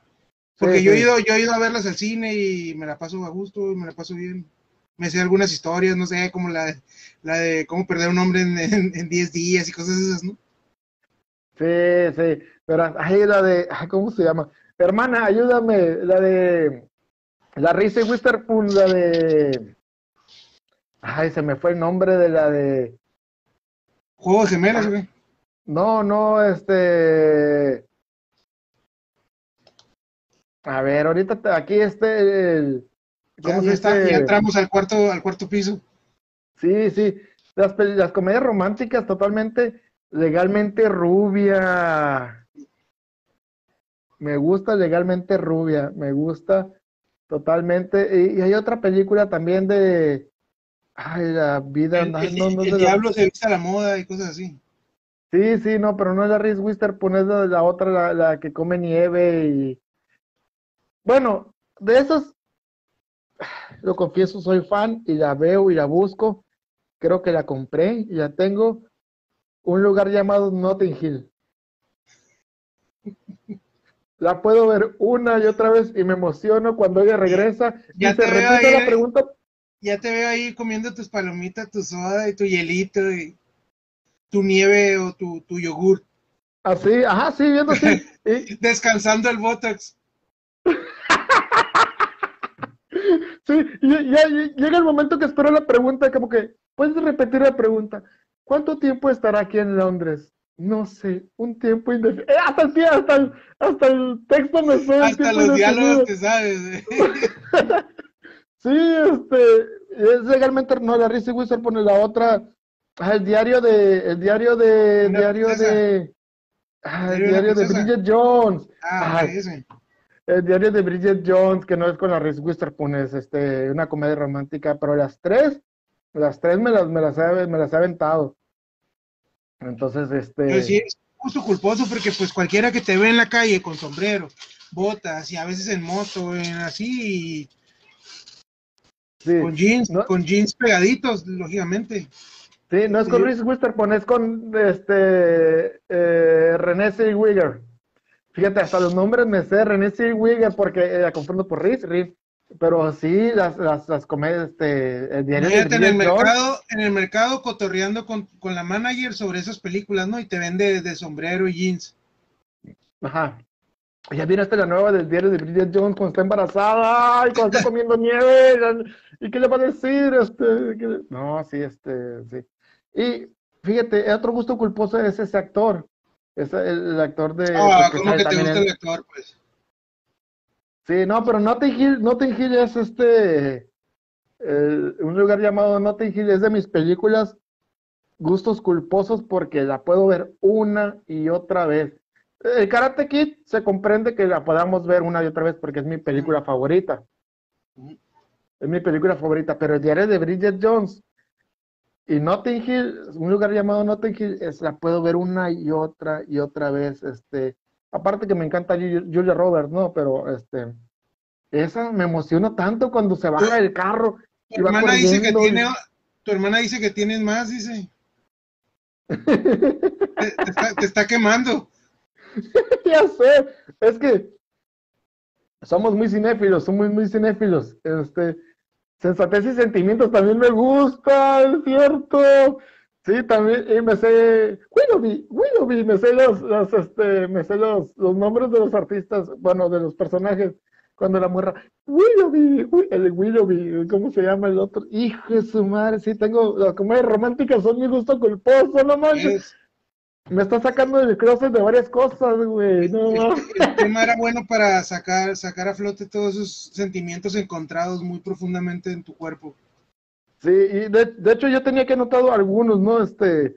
porque Sí, yo, he ido, yo he ido a verlas al cine y me la paso a gusto y me la paso bien. Me sé algunas historias, no sé, como la, la de cómo perder un hombre en, en, en 10 días y cosas esas, ¿no? Sí, sí, pero ahí la de, ¿cómo se llama? Hermana, ayúdame, la de, la Reese Witherspoon, la de, ay, se me fue el nombre de la de, Juego de gemelas, güey. no, no, este, a ver, ahorita aquí este, el, Ya, ¿cómo ya se está, ya entramos al cuarto, al cuarto piso. Sí, sí. Las, las comedias románticas totalmente legalmente rubia. Me gusta legalmente rubia. Me gusta totalmente. Y, y hay otra película también de. Ay, la vida. El, ay, el- no, no es el de la- diablo se viste a la moda y cosas así. Sí, sí, no, pero no es la Reese Witherspoon, es la, la otra, la, la que come nieve y. Bueno, de esos, lo confieso, soy fan y la veo y la busco. Creo que la compré y la tengo. Un lugar llamado Notting Hill. La puedo ver una y otra vez y me emociono cuando ella regresa Ya y se te veo repite ahí, la eh. pregunta. Ya te veo ahí comiendo tus palomitas, tu soda y tu hielito y tu nieve o tu, tu yogur. Así, ajá, sí, viendo así. Y, Descansando el botox. Sí, ya, ya llega el momento que espero la pregunta, como que, ¿puedes repetir la pregunta? ¿Cuánto tiempo estará aquí en Londres? No sé, un tiempo indefinido. Eh, hasta el hasta el, hasta el texto me suena Hasta los diálogos te sabes. eh. Sí, este, es legalmente, no, la Reese Witherspoon pone la otra, ah, el diario de, el diario de, diario de, ah, el Diario de. Bridget Jones. Ah, Ay. ese. El diario de Bridget Jones, que no es con la Reese Witherspoon, es este, una comedia romántica, pero las tres, las tres me las, me las, he, me las he aventado. Entonces, este, Pero sí es justo culposo porque pues cualquiera que te ve en la calle con sombrero, botas y a veces en moto, en así, con jeans, con jeans pegaditos, lógicamente. Sí, no es con Reese Witherspoon, es con este eh, René Zellweger. Fíjate, hasta los nombres me sé René Zellweger porque eh, la confundo por Reese, Reese. Pero sí, las, las, las comedias, este, el diario Fíjate, en el mercado, en el mercado cotorreando con, con, la manager sobre esas películas, ¿no? Y te vende de sombrero y jeans. Ajá. Ya viene hasta la nueva del diario de Bridget Jones cuando está embarazada y cuando está comiendo nieve. ¿Y qué le va a decir? Este, no, sí, este, sí. Y fíjate, otro gusto culposo es ese actor. Es el, actor de. Ah, ¿cómo que te gusta el actor, pues? Sí, no, pero Notting Hill, Notting Hill es este. un lugar llamado Notting Hill es de mis películas gustos culposos porque la puedo ver una y otra vez. El Karate Kid se comprende que la podamos ver una y otra vez porque es mi película favorita. Es mi película favorita, pero el diario de Bridget Jones y Notting Hill, un lugar llamado Notting Hill, es, la puedo ver una y otra y otra vez. Este, aparte que me encanta Julia Roberts, ¿no? Pero este, esa me emociona tanto cuando se baja del carro. Tu hermana dice que tiene, tu hermana dice que tienes más, dice. te, está, quemando. ya sé, es que somos muy cinéfilos, somos muy cinéfilos. Este, Sensatez y sentimientos también me gusta, es cierto. Sí, también, y me sé, Willoughby, Willoughby, me sé los, los este, me sé los, los nombres de los artistas, bueno, de los personajes, cuando la muerra, Willoughby, el Willoughby, ¿cómo se llama el otro? Hijo de su madre, sí, tengo, las comedias románticas son mi gusto culposo, no manches. Me está sacando del closet de varias cosas, güey. No. El, tema era bueno para sacar, sacar a flote todos esos sentimientos encontrados muy profundamente en tu cuerpo. Sí, y de, hecho yo tenía que anotado algunos, ¿no? Este,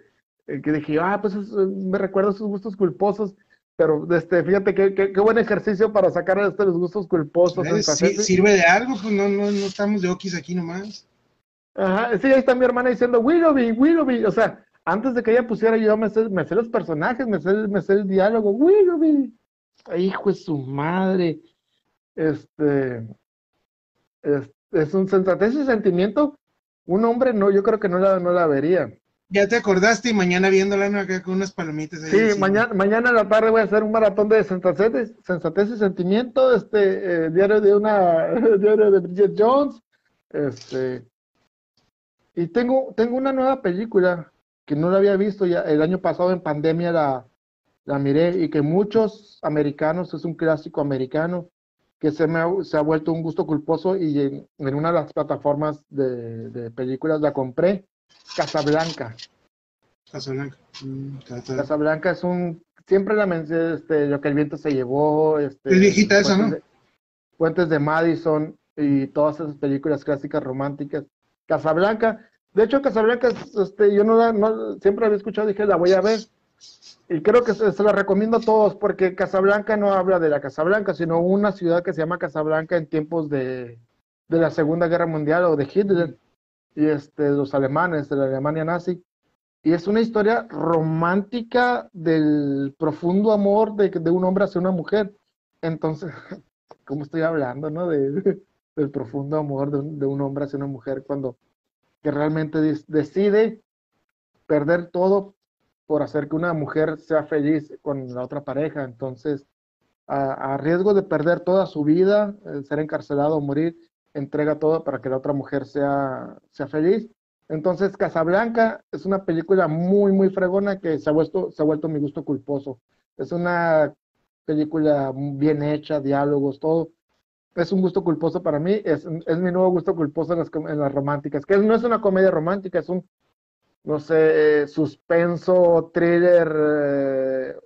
eh, que dije, ah, pues me recuerdo esos gustos culposos, pero este, fíjate qué, qué, buen ejercicio para sacar este, los gustos culposos. sirve de algo, pues no, no, no estamos de okis aquí nomás. Ajá, sí, ahí está mi hermana diciendo, Willoughby, Willoughby, o sea, antes de que ella pusiera yo me sé, me sé los personajes, me sé, me sé el diálogo, Willoughby, hijo de su madre, este, es, un sensatez y sentimiento, un hombre no, yo creo que no la, no la vería. Ya te acordaste y mañana viéndola acá con unas palomitas. sí, mañana, mañana a la tarde voy a hacer un maratón de sensatez, sensatez y sentimiento, este, eh, diario de una, diario de Bridget Jones, este, y tengo, tengo una nueva película que no la había visto ya el año pasado en pandemia la, la miré y que muchos americanos, es un clásico americano, que se me ha, se ha vuelto un gusto culposo y en, una de las plataformas de, de, películas la compré, Casablanca. Casablanca. Mm, Casablanca es un, siempre la mencioné, este, lo que el viento se llevó. Este, es viejita esa, ¿no? Puentes de Madison y todas esas películas clásicas románticas. Casablanca, de hecho, Casablanca, este, yo no, siempre había escuchado, dije, la voy a ver. Y creo que se, la recomiendo a todos, porque Casablanca no habla de la Casablanca, sino una ciudad que se llama Casablanca en tiempos de, de la Segunda Guerra Mundial o de Hitler y este, los alemanes, de la Alemania nazi. Y es una historia romántica del profundo amor de, un hombre hacia una mujer. Entonces, ¿cómo estoy hablando, no? De, del profundo amor de un hombre hacia una mujer cuando que realmente decide perder todo por hacer que una mujer sea feliz con la otra pareja. Entonces, a, riesgo de perder toda su vida, ser encarcelado o morir, entrega todo para que la otra mujer sea, sea feliz. Entonces, Casablanca es una película muy, muy fregona que se ha, vuelto, se ha vuelto mi gusto culposo. Es una película bien hecha, diálogos, todo es un gusto culposo para mí, es, es mi nuevo gusto culposo en las, en las, románticas, que no es una comedia romántica, es un, no sé, suspenso, thriller eh,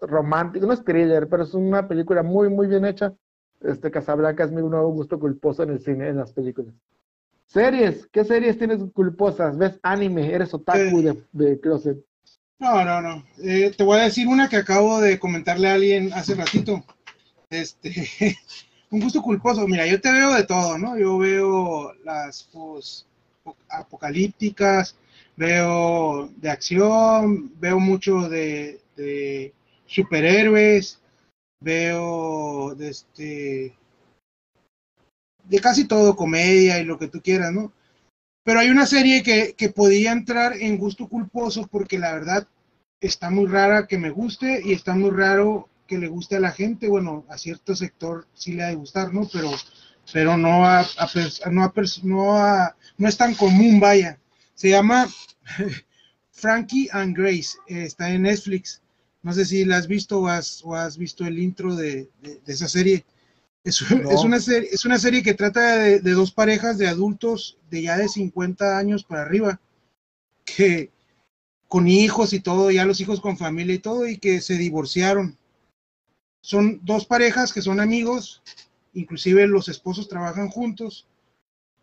romántico, no es thriller, pero es una película muy, muy bien hecha. Este Casablanca es mi nuevo gusto culposo en el cine, en las películas. Series, ¿qué series tienes culposas? ¿Ves anime? ¿Eres otaku de, de, closet? No, no, no. Eh, te voy a decir una que acabo de comentarle a alguien hace ratito. Este, un gusto culposo. Mira, yo te veo de todo, ¿no? Yo veo las post apocalípticas, veo de acción, veo mucho de, superhéroes, veo de este de casi todo, comedia y lo que tú quieras, ¿no? Pero hay una serie que, que podía entrar en gusto culposo porque la verdad está muy rara que me guste y está muy raro que le guste a la gente. Bueno, a cierto sector sí le ha de gustar, ¿no? Pero, pero no, a, no, no, no es tan común, vaya. Se llama Frankie and Grace, está en Netflix. No sé si la has visto o has, o has visto el intro de, de, esa serie. Es, es, una serie. es una serie que trata de, de, dos parejas de adultos de ya de 50 años para arriba, que con hijos y todo, ya los hijos con familia y todo, y que se divorciaron. Son dos parejas que son amigos, inclusive los esposos trabajan juntos,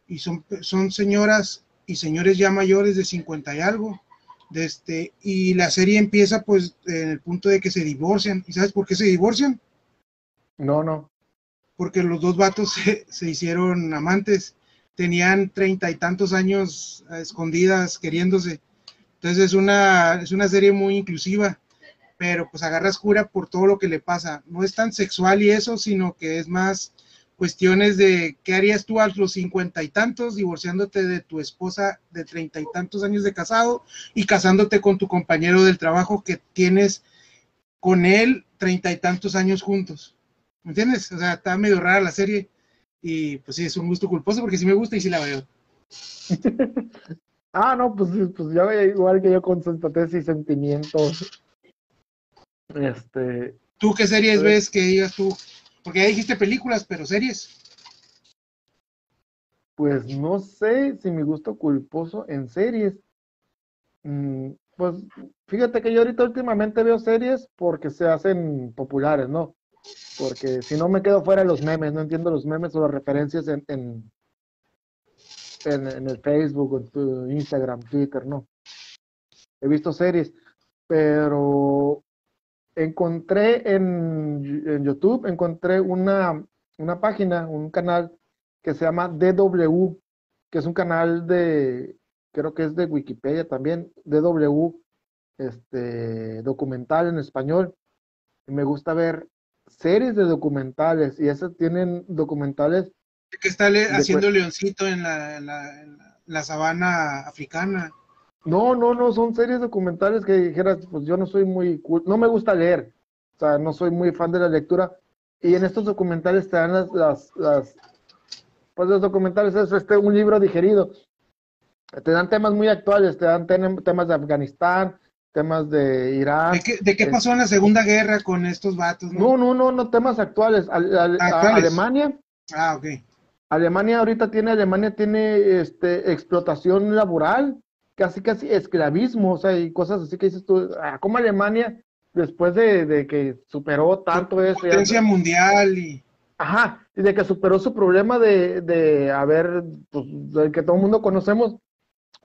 y son, son señoras y señores ya mayores de 50 y algo. De este, y la serie empieza pues en el punto de que se divorcian. ¿Y sabes por qué se divorcian? No, no. Porque los dos vatos se, se hicieron amantes, tenían treinta y tantos años escondidas queriéndose. Entonces es una, es una serie muy inclusiva, pero pues agarras cura por todo lo que le pasa. No es tan sexual y eso, sino que es más cuestiones de qué harías tú a los cincuenta y tantos, divorciándote de tu esposa de treinta y tantos años de casado y casándote con tu compañero del trabajo que tienes con él treinta y tantos años juntos. ¿Me entiendes? O sea, está medio rara la serie y pues sí, es un gusto culposo porque sí me gusta y sí la veo. ah, no, pues, pues ya igual que yo con sensatez y sentimientos. Este. ¿Tú qué series pues ves que digas tú? Porque ya dijiste películas, pero series. Pues no sé si mi gusto culposo en series. Mm, pues fíjate que yo ahorita últimamente veo series porque se hacen populares, ¿no? Porque si no me quedo fuera de los memes, no entiendo los memes o las referencias en, en, en, el Facebook, en Instagram, Twitter, no. He visto series, pero encontré en, YouTube, encontré una, una, página, un canal que se llama DW, que es un canal de, creo que es de Wikipedia también, DW, este, documental en español. Y me gusta ver series de documentales y esas tienen documentales. Que está haciendo leoncito en la, en la sabana africana. No, no, no, son series documentales que dijeras, pues yo no soy muy, no me gusta leer, o sea, no soy muy fan de la lectura, y en estos documentales te dan las, las, las pues los documentales es este, un libro digerido, te dan temas muy actuales, te dan temas de Afganistán, temas de Irán. ¿De qué, pasó en la Segunda Guerra con estos vatos? No, no, no, no, temas actuales. Alemania. Ah, ok. Alemania ahorita tiene, Alemania tiene este, explotación laboral casi casi esclavismo, o sea, y cosas así que dices tú, ah, como Alemania, después de, que superó tanto eso. Potencia mundial y... Ajá, y de que superó su problema de, de haber, pues, del que todo el mundo conocemos,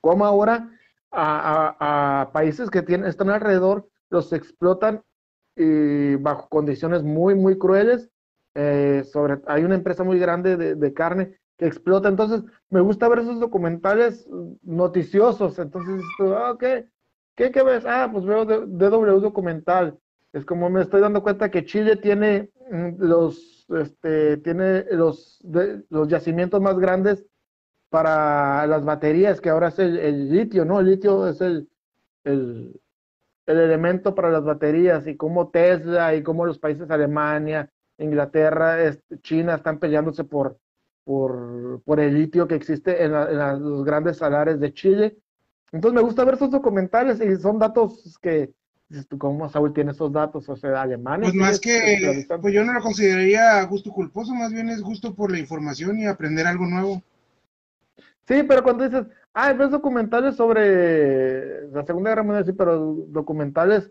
como ahora a, países que tienen, están alrededor, los explotan y bajo condiciones muy, muy crueles. Eh, sobre, hay una empresa muy grande de, de carne explota. Entonces, me gusta ver esos documentales noticiosos. Entonces, ah, ¿qué? ¿Qué, ves? Ah, pues veo DW documental. Es como me estoy dando cuenta que Chile tiene mm, los, este, tiene los, los yacimientos más grandes para las baterías, que ahora es el, litio, ¿no? El litio es el, el, el, elemento para las baterías y como Tesla y como los países Alemania, Inglaterra, este, China están peleándose por, por, por el litio que existe en, los grandes salares de Chile. Entonces me gusta ver esos documentales y son datos que, ¿cómo Saúl tiene esos datos? O sea, Alemania. Pues más que, pues yo no lo consideraría gusto culposo, más bien es gusto por la información y aprender algo nuevo. Sí, pero cuando dices, ah, ves documentales sobre la Segunda Guerra Mundial, sí, pero documentales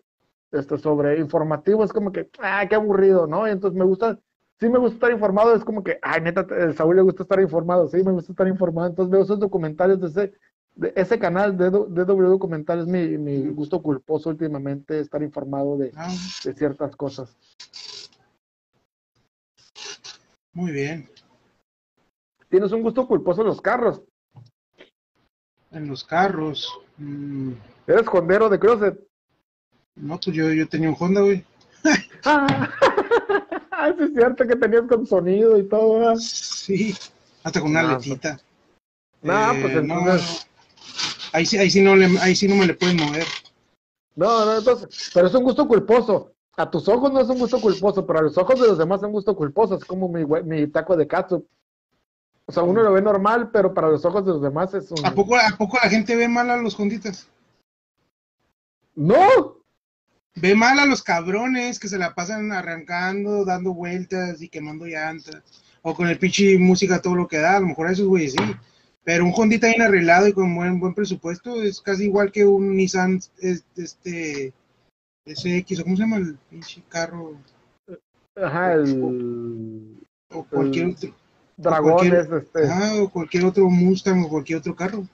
este, sobre informativos, es como que, ah, qué aburrido, ¿no? Y entonces me gusta sí me gusta estar informado, es como que, ay, neta, a Saúl le gusta estar informado, sí, me gusta estar informado, entonces veo esos documentales de ese, de ese canal de, de W Documentales, mi, mi gusto culposo últimamente, estar informado de, ah. de ciertas cosas. Muy bien. ¿Tienes un gusto culposo en los carros? En los carros. Mm. ¿Eres hondero de closet? No, pues yo, yo tenía un Honda, güey. ah. Ah, sí es cierto que tenías con sonido y todo. Sí, Hasta con una No, lechita. No, Eh, pues no, entonces. ahí sí, ahí sí no le, ahí sí no me le pueden mover. No, no, entonces. Pero es un gusto culposo. A tus ojos no es un gusto culposo, pero a los ojos de los demás es un gusto culposo. Es como mi, mi taco de catsup. O sea, uno lo ve normal, pero para los ojos de los demás es un. ¿A poco, ¿A poco la gente ve mal a los jonditas? ¡No! Ve mal a los cabrones que se la pasan arrancando, dando vueltas y quemando llantas. O con el pinche música todo lo que da. A lo mejor a esos güeyes sí. Pero un Hondita bien arreglado y con buen, buen presupuesto es casi igual que un Nissan es- este SX, ¿cómo se llama el pinche carro? Ajá, el. O cualquier otro. Dragones, este. Ajá, o cualquier otro Mustang o cualquier otro carro.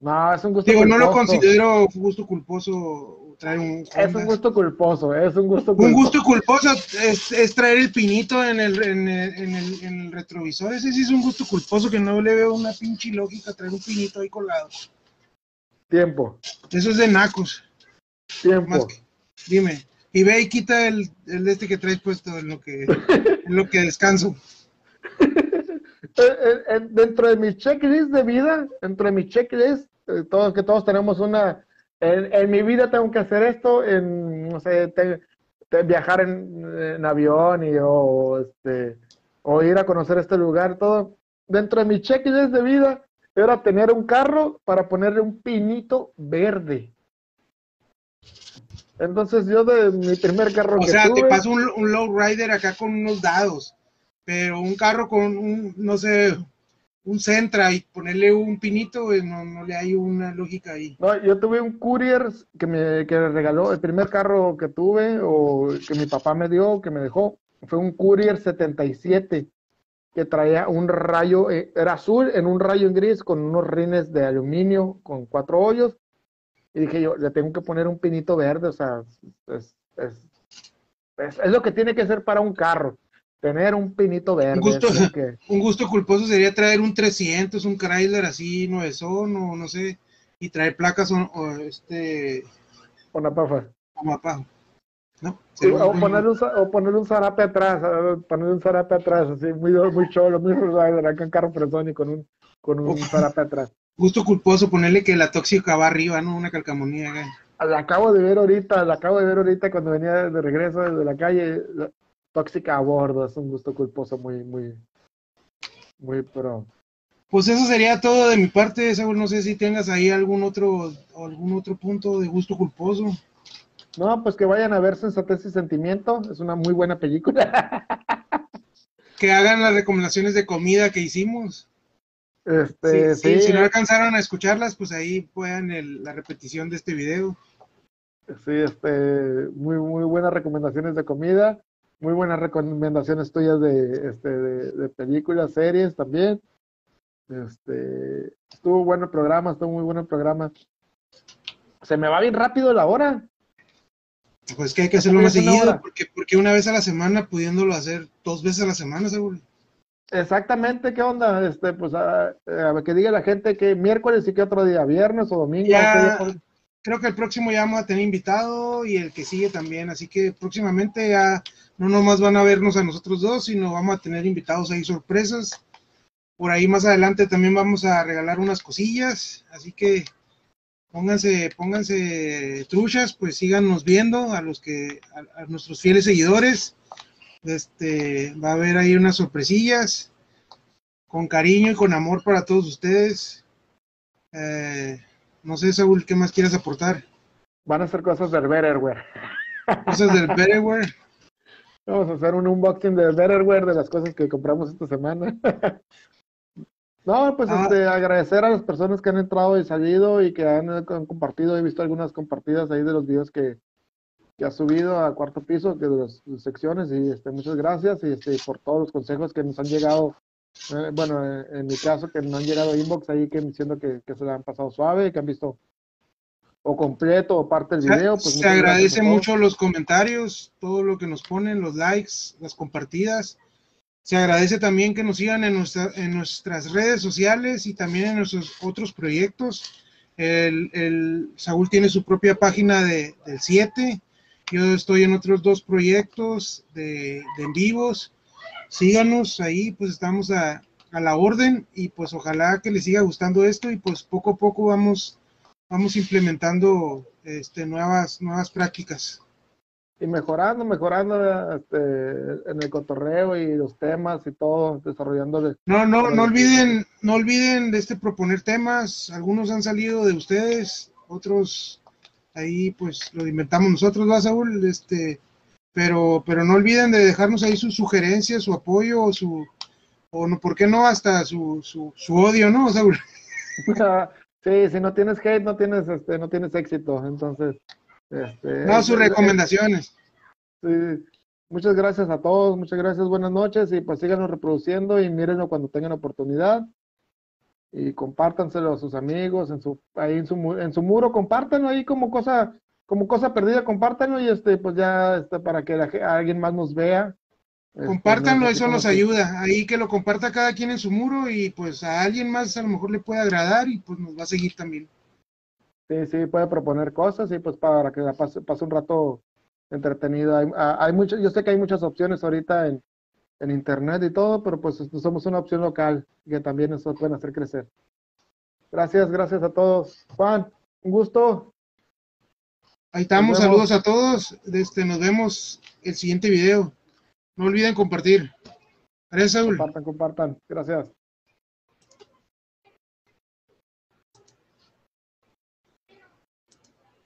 No, es un gusto Digo, no lo considero gusto culposo traer un Es un gusto culposo, es un gusto culposo. Un gusto culposo es, es traer el pinito en el, en, el, en, el, en el retrovisor. Ese sí es un gusto culposo que no le veo una pinche lógica traer un pinito ahí colgado. Tiempo, Eso es de nacos. Tiempo. que- dime. Y ve y quita el, el este que traes puesto en lo que, en lo que descanso. Eh, eh, eh, dentro de mi checklist de vida, dentro de mi checklist, todos que todos tenemos una, en, en mi vida tengo que hacer esto, en, no sé, te- te- viajar en, en avión y o, este, o ir a conocer este lugar, todo. Dentro de mi checklist de vida era tener un carro para ponerle un pinito verde. Entonces yo de mi primer carro O que sea, te paso un, un low rider acá con unos dados. Pero un carro con un, no sé, un Centra y ponerle un pinito, no, no le hay una lógica ahí. No, yo tuve un courier que me que regaló, el primer carro que tuve o que mi papá me dio, que me dejó, fue un courier 77 que traía un rayo, eh, era azul en un rayo en gris con unos rines de aluminio con cuatro hoyos. Y dije yo, le tengo que poner un pinito verde, o sea, es, es, es- es lo que tiene que ser para un carro, tener un pinito verde. gusto. lo que- Un gusto culposo sería traer un 300, un Chrysler así, nuevezón o no sé, y traer placas o, o este, una pafa. o mapa. ¿No? Sí, o, un- ponerle un, o ponerle un zarape atrás, ponerle un zarape atrás, así, muy, muy cholo, muy rider, acá en carro fresón y con un, con un zarape atrás. gusto culposo ponerle que la tóxica va arriba, ¿no? Una calcamonía. La acabo de ver ahorita, la acabo de ver ahorita cuando venía de regreso desde la calle, la- tóxica a bordo, es un gusto culposo muy, muy, muy pro. Pues eso sería todo de mi parte, Saúl. No sé si tengas ahí algún otro, algún otro punto de gusto culposo. No, pues que vayan a ver Sensatez y Sentimiento, es una muy buena película. Que hagan las recomendaciones de comida que hicimos. Este, Sí, sí, sí, Si no alcanzaron a escucharlas, pues ahí puedan el- la repetición de este video. Sí, este, muy, muy buenas recomendaciones de comida, muy buenas recomendaciones tuyas de, este, de, de películas, series también. Este, estuvo bueno el programa, estuvo muy bueno el programa. Se me va bien rápido la hora. Pues que hay que hacerlo más seguido, porque, porque una vez a la semana, pudiéndolo hacer dos veces a la semana, Saúl. Exactamente, ¿qué onda? Este, pues a, a ver, que diga la gente que miércoles y que otro día, viernes o domingo. Ya. ¿Qué día pod- Creo que el próximo ya vamos a tener invitado y el que sigue también, así que próximamente ya no nomás van a vernos a nosotros dos, sino vamos a tener invitados ahí sorpresas. Por ahí más adelante también vamos a regalar unas cosillas, así que pónganse, pónganse truchas, pues síganos viendo a los que, a nuestros fieles seguidores. Este, va a haber ahí unas sorpresillas con cariño y con amor para todos ustedes. Eh, no sé, Saúl, ¿qué más quieres aportar? Van a hacer cosas del Betterware. Cosas del Betterware. Vamos a hacer un unboxing de Betterware de las cosas que compramos esta semana. no, pues Ah. este, agradecer a las personas que han entrado y salido y que han, han compartido. He visto algunas compartidas ahí de los videos que, que ha subido a cuarto piso, que de las secciones. Y este, muchas gracias y este, por todos los consejos que nos han llegado. Eh, bueno, eh, en mi caso, que nos han llegado inbox ahí que diciendo que, que se la han pasado suave, que han visto o completo o parte del video. Pues, Se agradece mucho los comentarios, todo lo que nos ponen, los likes, las compartidas. Se agradece también que nos sigan en, nuestra- en nuestras redes sociales y también en nuestros otros proyectos. El, el- Saúl tiene su propia página de, del 7. Yo estoy en otros dos proyectos de, de en vivos. Síganos ahí, pues estamos a, a la orden y pues ojalá que les siga gustando esto y pues poco a poco vamos, vamos implementando este, nuevas, nuevas prácticas. Y mejorando, mejorando este, en el cotorreo y los temas y todo, desarrollando. No, no, no olviden, no olviden de este proponer temas. Algunos han salido de ustedes, otros ahí pues lo inventamos nosotros, ¿va, Saúl? Este, pero, pero no olviden de dejarnos ahí sus sugerencias, su apoyo o su, o no, ¿por qué no hasta su, su, su odio, no, Saúl? sí, si no tienes hate, no tienes, este, no tienes éxito, entonces. Este, no, sus recomendaciones. Sí, muchas gracias a todos, muchas gracias, buenas noches y pues síganos reproduciendo y mírenlo cuando tengan oportunidad y compártanselo a sus amigos en su ahí en su en su muro, compártanlo ahí como cosa como cosa perdida, compártanlo y este pues ya este, para que alguien más nos vea este, Compártanlo, eso nos ayuda. Ahí que lo comparta cada quien en su muro y pues a alguien más a lo mejor le puede agradar y pues nos va a seguir también. Sí, sí, puede proponer cosas y pues para que pase, pase un rato entretenido. Hay, ah, hay mucho, yo sé que hay muchas opciones ahorita en, en internet y todo, pero pues somos una opción local que también nos pueden hacer crecer. Gracias, gracias a todos. Juan, un gusto. Ahí estamos, saludos a todos. Este, nos vemos el siguiente video. No olviden compartir. Gracias, Saúl. Compartan, compartan. Gracias.